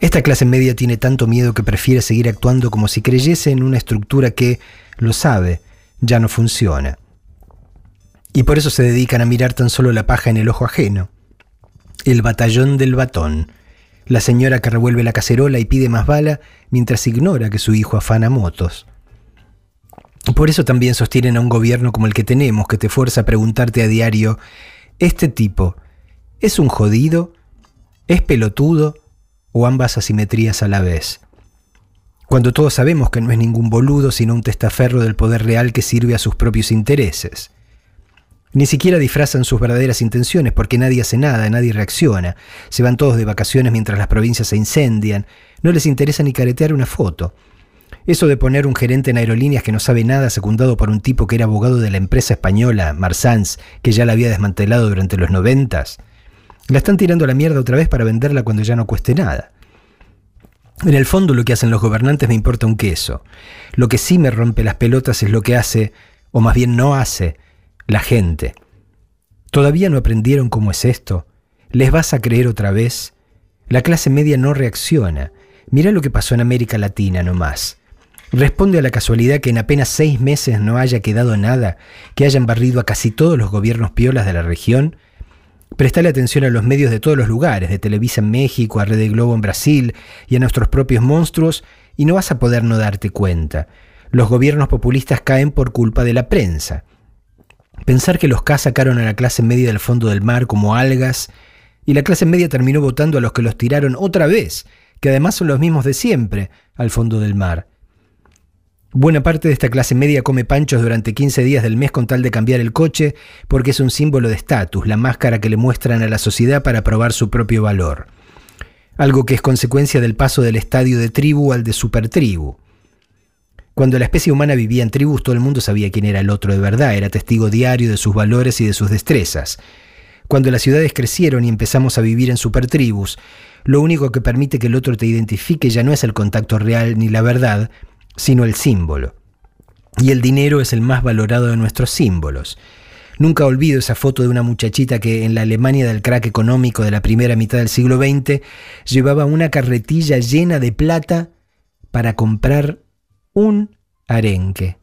Esta clase media tiene tanto miedo que prefiere seguir actuando como si creyese en una estructura que, lo sabe, ya no funciona. Y por eso se dedican a mirar tan solo la paja en el ojo ajeno. El batallón del batón. La señora que revuelve la cacerola y pide más bala mientras ignora que su hijo afana motos. Por eso también sostienen a un gobierno como el que tenemos, que te fuerza a preguntarte a diario, ¿este tipo es un jodido? ¿Es pelotudo? ¿O ambas asimetrías a la vez? Cuando todos sabemos que no es ningún boludo, sino un testaferro del poder real que sirve a sus propios intereses. Ni siquiera disfrazan sus verdaderas intenciones porque nadie hace nada, nadie reacciona. Se van todos de vacaciones mientras las provincias se incendian. No les interesa ni caretear una foto. Eso de poner un gerente en aerolíneas que no sabe nada, secundado por un tipo que era abogado de la empresa española, Marsans, que ya la había desmantelado durante los noventas, la están tirando a la mierda otra vez para venderla cuando ya no cueste nada. En el fondo lo que hacen los gobernantes me importa un queso. Lo que sí me rompe las pelotas es lo que hace, o más bien no hace, la gente. ¿Todavía no aprendieron cómo es esto? ¿Les vas a creer otra vez? La clase media no reacciona. Mira lo que pasó en América Latina nomás. Responde a la casualidad que en apenas seis meses no haya quedado nada, que hayan barrido a casi todos los gobiernos piolas de la región. Prestale atención a los medios de todos los lugares, de Televisa en México, a Red Globo en Brasil y a nuestros propios monstruos, y no vas a poder no darte cuenta. Los gobiernos populistas caen por culpa de la prensa. Pensar que los K sacaron a la clase media del fondo del mar como algas, y la clase media terminó votando a los que los tiraron otra vez, que además son los mismos de siempre, al fondo del mar. Buena parte de esta clase media come panchos durante 15 días del mes con tal de cambiar el coche porque es un símbolo de estatus, la máscara que le muestran a la sociedad para probar su propio valor. Algo que es consecuencia del paso del estadio de tribu al de supertribu. Cuando la especie humana vivía en tribus, todo el mundo sabía quién era el otro de verdad, era testigo diario de sus valores y de sus destrezas. Cuando las ciudades crecieron y empezamos a vivir en supertribus, lo único que permite que el otro te identifique ya no es el contacto real ni la verdad, sino el símbolo. Y el dinero es el más valorado de nuestros símbolos. Nunca olvido esa foto de una muchachita que en la Alemania del crack económico de la primera mitad del siglo XX llevaba una carretilla llena de plata para comprar un arenque.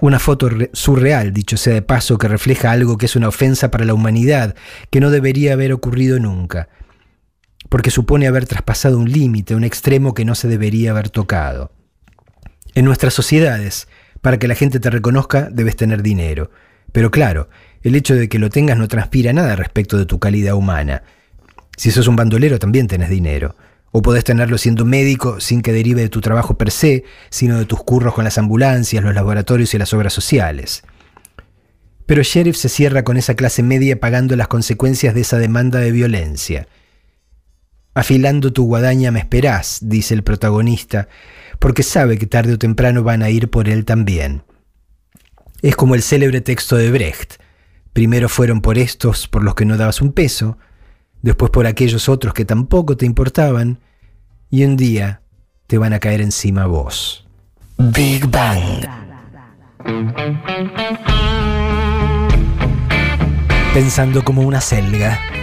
Una foto surreal, dicho sea de paso, que refleja algo que es una ofensa para la humanidad, que no debería haber ocurrido nunca, porque supone haber traspasado un límite, un extremo que no se debería haber tocado. En nuestras sociedades, para que la gente te reconozca, debes tener dinero. Pero claro, el hecho de que lo tengas no transpira nada respecto de tu calidad humana. Si sos un bandolero, también tenés dinero. O podés tenerlo siendo médico sin que derive de tu trabajo per se, sino de tus curros con las ambulancias, los laboratorios y las obras sociales. Pero Sheriff se cierra con esa clase media pagando las consecuencias de esa demanda de violencia. Afilando tu guadaña me esperás, dice el protagonista, porque sabe que tarde o temprano van a ir por él también. Es como el célebre texto de Brecht. Primero fueron por estos por los que no dabas un peso, después por aquellos otros que tampoco te importaban, y un día te van a caer encima vos. Big Bang. Pensando como una selga.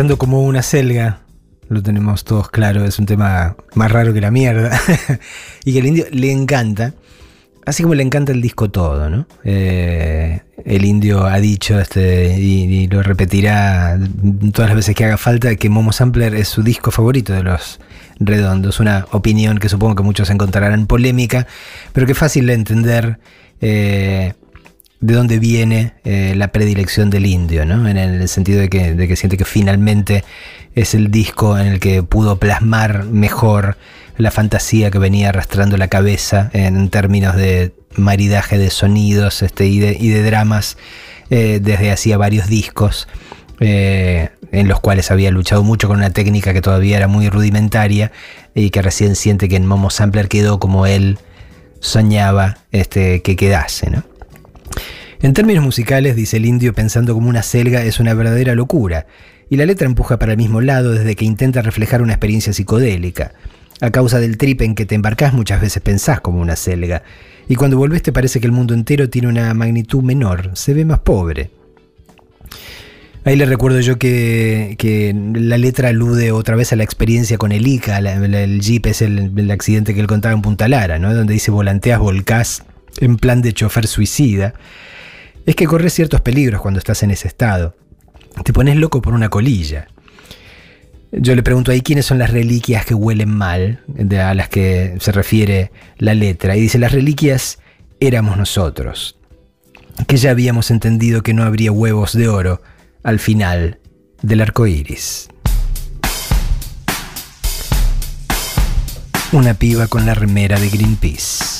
Como una selga, lo tenemos todos claro, es un tema más raro que la mierda. y que al indio le encanta. Así como le encanta el disco todo, ¿no? Eh, el indio ha dicho este, y, lo repetirá todas las veces que haga falta que Momo Sampler es su disco favorito de los redondos. Una opinión que supongo que muchos encontrarán polémica, pero que fácil de entender. Eh, de dónde viene eh, la predilección del indio, ¿no? En el sentido de que, siente que finalmente es el disco en el que pudo plasmar mejor la fantasía que venía arrastrando la cabeza en términos de maridaje de sonidos este, y, de, y de dramas eh, desde hacía varios discos. eh, en los cuales había luchado mucho con una técnica que todavía era muy rudimentaria y que recién siente que en Momo Sampler quedó como él soñaba este, que quedase. ¿no? En términos musicales, dice el indio, pensando como una selga es una verdadera locura, y la letra empuja para el mismo lado desde que intenta reflejar una experiencia psicodélica. A causa del trip en que te embarcás muchas veces pensás como una selga, y cuando volvés te parece que el mundo entero tiene una magnitud menor, se ve más pobre. Ahí le recuerdo yo que, que la letra alude otra vez a la experiencia con el ICA, el Jeep es el, el accidente que él contaba en Punta Lara, ¿no? donde dice volanteas, volcás en plan de chofer suicida. Es que corres ciertos peligros cuando estás en ese estado. Te pones loco por una colilla. Yo le pregunto ahí quiénes son las reliquias que huelen mal, a las que se refiere la letra. Y dice, las reliquias éramos nosotros, que ya habíamos entendido que no habría huevos de oro al final del arco iris. Una piba con la remera de Greenpeace.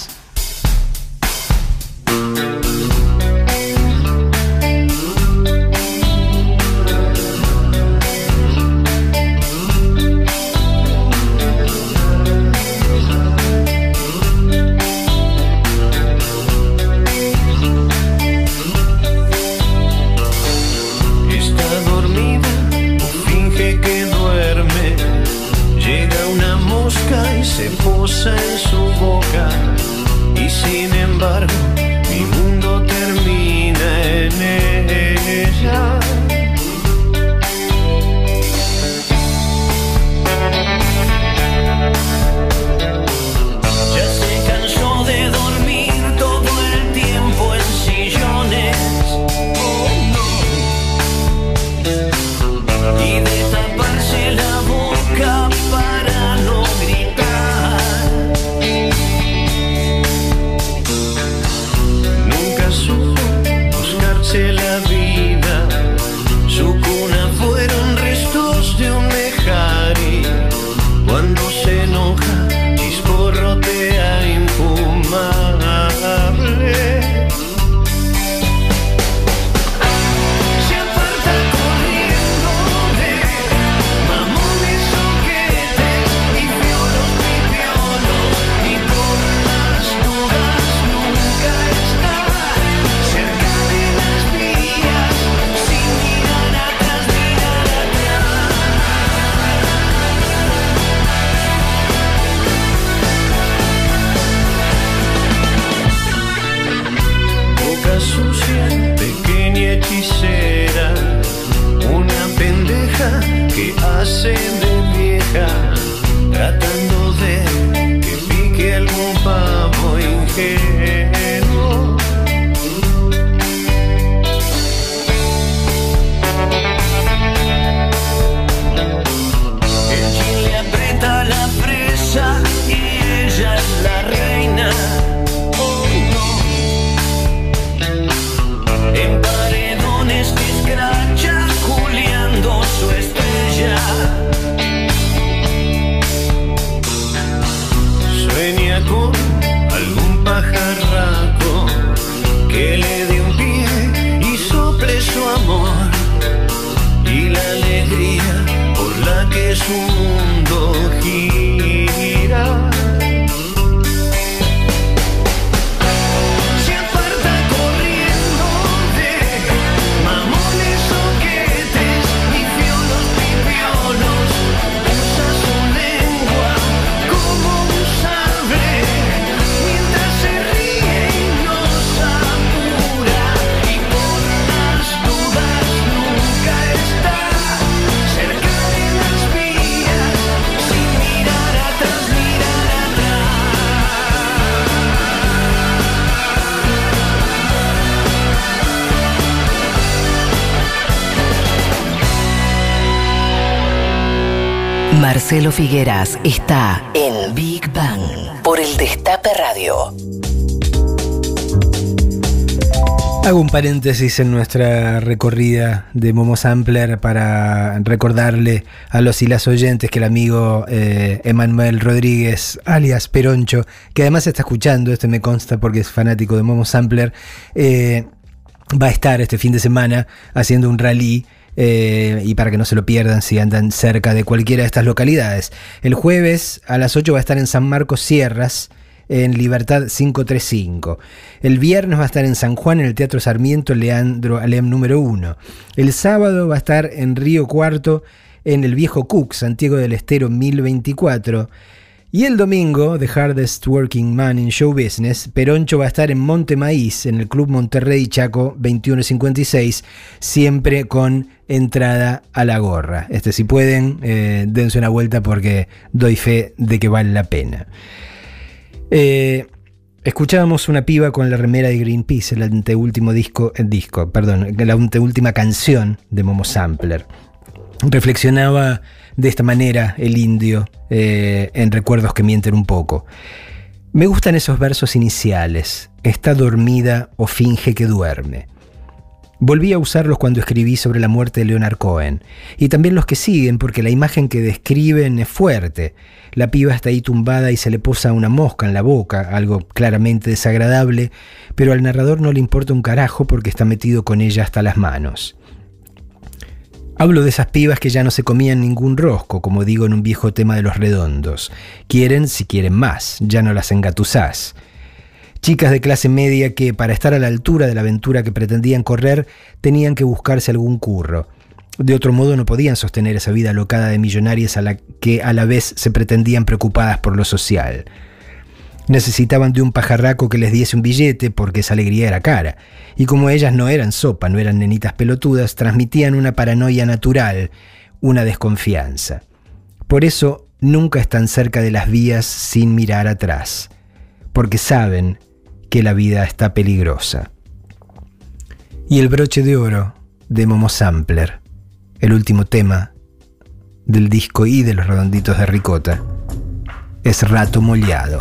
Figueras está en Big Bang por el Destape Radio. Hago un paréntesis en nuestra recorrida de Momo Sampler para recordarle a los y las oyentes que el amigo eh, Emanuel Rodríguez, alias Peroncho, que además está escuchando, este me consta porque es fanático de Momo Sampler, eh, va a estar este fin de semana haciendo un rally. Eh, y para que no se lo pierdan si andan cerca de cualquiera de estas localidades. El jueves a las 8 va a estar en San Marcos Sierras, en Libertad 535. El viernes va a estar en San Juan, en el Teatro Sarmiento Leandro Alem número 1. El sábado va a estar en Río Cuarto, en el Viejo Cook, Santiago del Estero 1024. Y el domingo, The Hardest Working Man in Show Business, Peroncho va a estar en Monte Maíz, en el Club Monterrey Chaco 2156, siempre con entrada a la gorra. Este, si pueden, eh, dense una vuelta porque doy fe de que vale la pena. Eh, escuchábamos una piba con la remera de Greenpeace, el anteúltimo disco, el disco, perdón, la anteúltima canción de Momo Sampler. Reflexionaba de esta manera el indio eh, en Recuerdos que mienten un poco. Me gustan esos versos iniciales. Está dormida o finge que duerme. Volví a usarlos cuando escribí sobre la muerte de Leonard Cohen. Y también los que siguen, porque la imagen que describen es fuerte. La piba está ahí tumbada y se le posa una mosca en la boca, algo claramente desagradable, pero al narrador no le importa un carajo porque está metido con ella hasta las manos. Hablo de esas pibas que ya no se comían ningún rosco, como digo en un viejo tema de los redondos. Quieren si quieren más, ya no las engatusás. Chicas de clase media que, para estar a la altura de la aventura que pretendían correr, tenían que buscarse algún curro. De otro modo no podían sostener esa vida locada de millonarias a la que a la vez se pretendían preocupadas por lo social. Necesitaban de un pajarraco que les diese un billete porque esa alegría era cara. Y como ellas no eran sopa, no eran nenitas pelotudas, transmitían una paranoia natural, una desconfianza. Por eso nunca están cerca de las vías sin mirar atrás, porque saben que la vida está peligrosa. Y el broche de oro de Momo Sampler, el último tema del disco y de los redonditos de ricota, es Rato Mollado.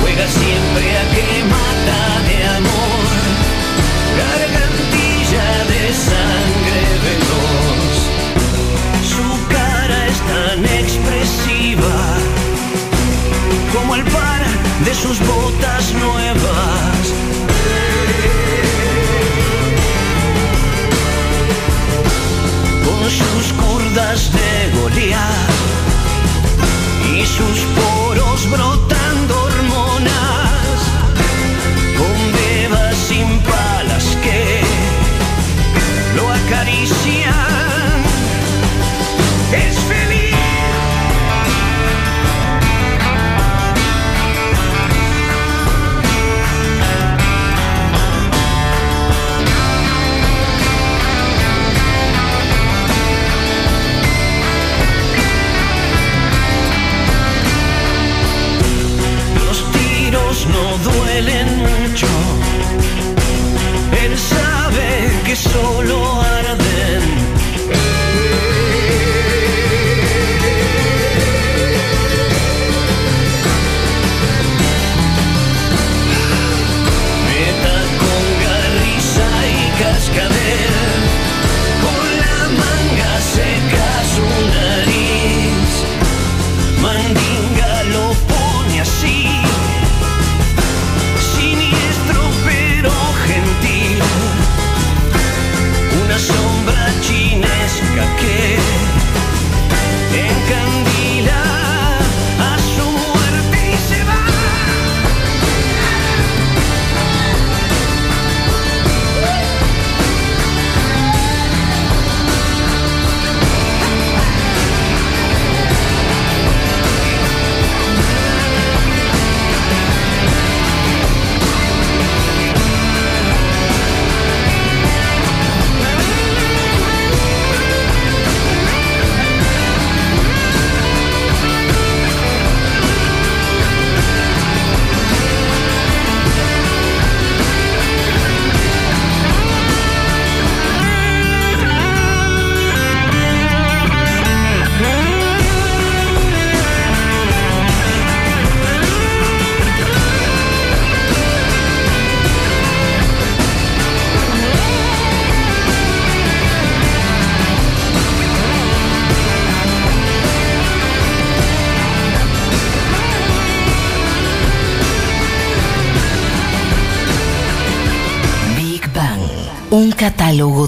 Juega siempre a que mata de amor, gargantilla de sangre veloz. Su cara es tan expresiva como el par de sus botas nuevas. con sus curdas de Goliat y sus But on no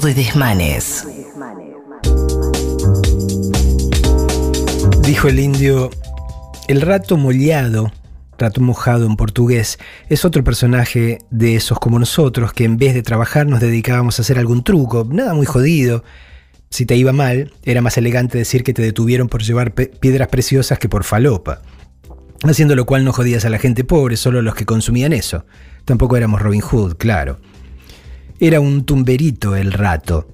de desmanes. Dijo el indio, el rato mollado, rato mojado en portugués, es otro personaje de esos como nosotros que en vez de trabajar nos dedicábamos a hacer algún truco, nada muy jodido. Si te iba mal, era más elegante decir que te detuvieron por llevar piedras preciosas que por falopa. Haciendo lo cual no jodías a la gente pobre, solo a los que consumían eso. Tampoco éramos Robin Hood, claro. Era un tumberito el rato,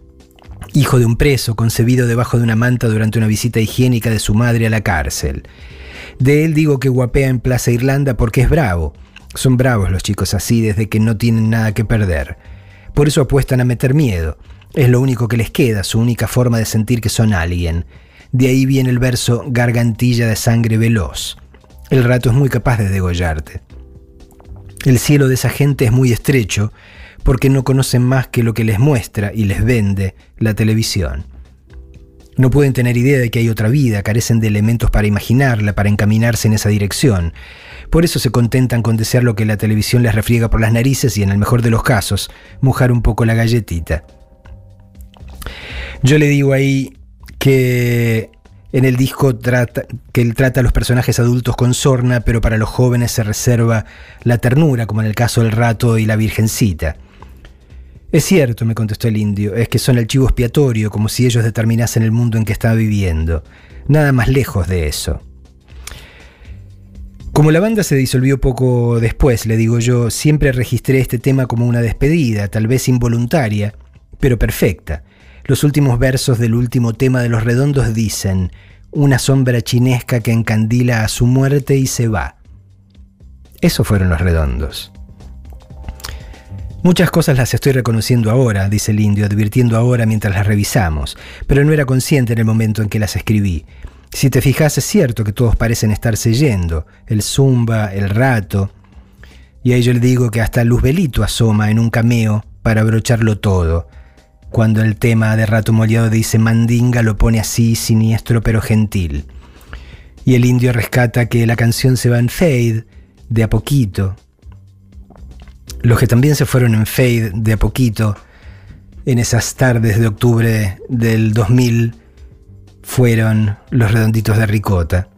hijo de un preso concebido debajo de una manta durante una visita higiénica de su madre a la cárcel. De él digo que guapea en Plaza Irlanda porque es bravo. Son bravos los chicos así desde que no tienen nada que perder. Por eso apuestan a meter miedo. Es lo único que les queda, su única forma de sentir que son alguien. De ahí viene el verso gargantilla de sangre veloz. El rato es muy capaz de degollarte. El cielo de esa gente es muy estrecho porque no conocen más que lo que les muestra y les vende la televisión. No pueden tener idea de que hay otra vida, carecen de elementos para imaginarla, para encaminarse en esa dirección. Por eso se contentan con desear lo que la televisión les refriega por las narices y, en el mejor de los casos, mojar un poco la galletita. Yo le digo ahí que en el disco trata, que él trata a los personajes adultos con sorna, pero para los jóvenes se reserva la ternura, como en el caso del rato y la virgencita. Es cierto, me contestó el indio, es que son el chivo expiatorio, como si ellos determinasen el mundo en que estaba viviendo. Nada más lejos de eso. Como la banda se disolvió poco después, le digo yo, siempre registré este tema como una despedida, tal vez involuntaria, pero perfecta. Los últimos versos del último tema de Los Redondos dicen, una sombra chinesca que encandila a su muerte y se va. Eso fueron los redondos. Muchas cosas las estoy reconociendo ahora, dice el indio, advirtiendo ahora mientras las revisamos, pero no era consciente en el momento en que las escribí. Si te fijas, es cierto que todos parecen estarse yendo, el zumba, el rato, y a ello le digo que hasta Luzbelito asoma en un cameo para abrocharlo todo. Cuando el tema de Rato Moleado dice Mandinga lo pone así, siniestro pero gentil. Y el indio rescata que la canción se va en fade, de a poquito, los que también se fueron en fade de a poquito en esas tardes de octubre del 2000 fueron los redonditos de ricota.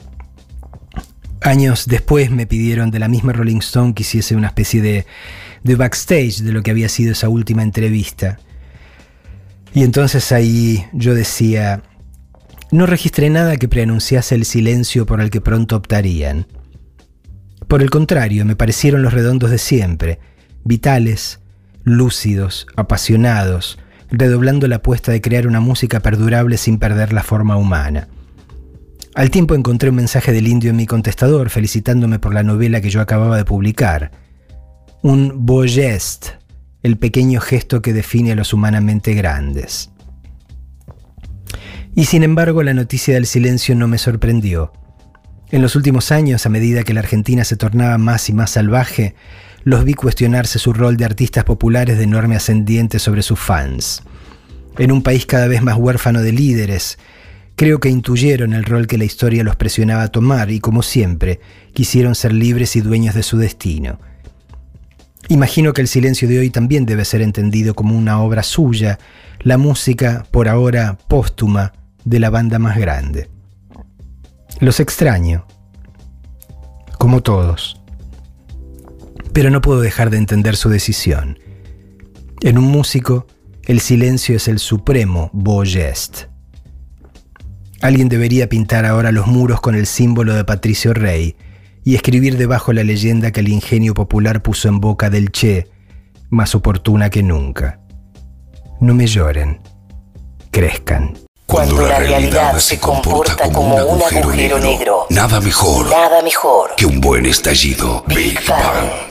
Años después me pidieron de la misma Rolling Stone que hiciese una especie de, de backstage de lo que había sido esa última entrevista. Y entonces ahí yo decía, no registré nada que preanunciase el silencio por el que pronto optarían. Por el contrario, me parecieron los redondos de siempre, vitales, lúcidos, apasionados, redoblando la apuesta de crear una música perdurable sin perder la forma humana. Al tiempo encontré un mensaje del indio en mi contestador felicitándome por la novela que yo acababa de publicar. Un beau geste, el pequeño gesto que define a los humanamente grandes. Y sin embargo la noticia del silencio no me sorprendió. En los últimos años, a medida que la Argentina se tornaba más y más salvaje, los vi cuestionarse su rol de artistas populares de enorme ascendiente sobre sus fans. En un país cada vez más huérfano de líderes, creo que intuyeron el rol que la historia los presionaba a tomar y, como siempre, quisieron ser libres y dueños de su destino. Imagino que el silencio de hoy también debe ser entendido como una obra suya, la música, por ahora póstuma, de la banda más grande. Los extraño, como todos, pero no puedo dejar de entender su decisión. En un músico, el silencio es el supremo beau geste. Alguien debería pintar ahora los muros con el símbolo de Patricio Rey y escribir debajo la leyenda que el ingenio popular puso en boca del Che, más oportuna que nunca. No me lloren, crezcan. Cuando la realidad se comporta como un agujero negro, nada mejor nada mejor que un buen estallido. Big Bang.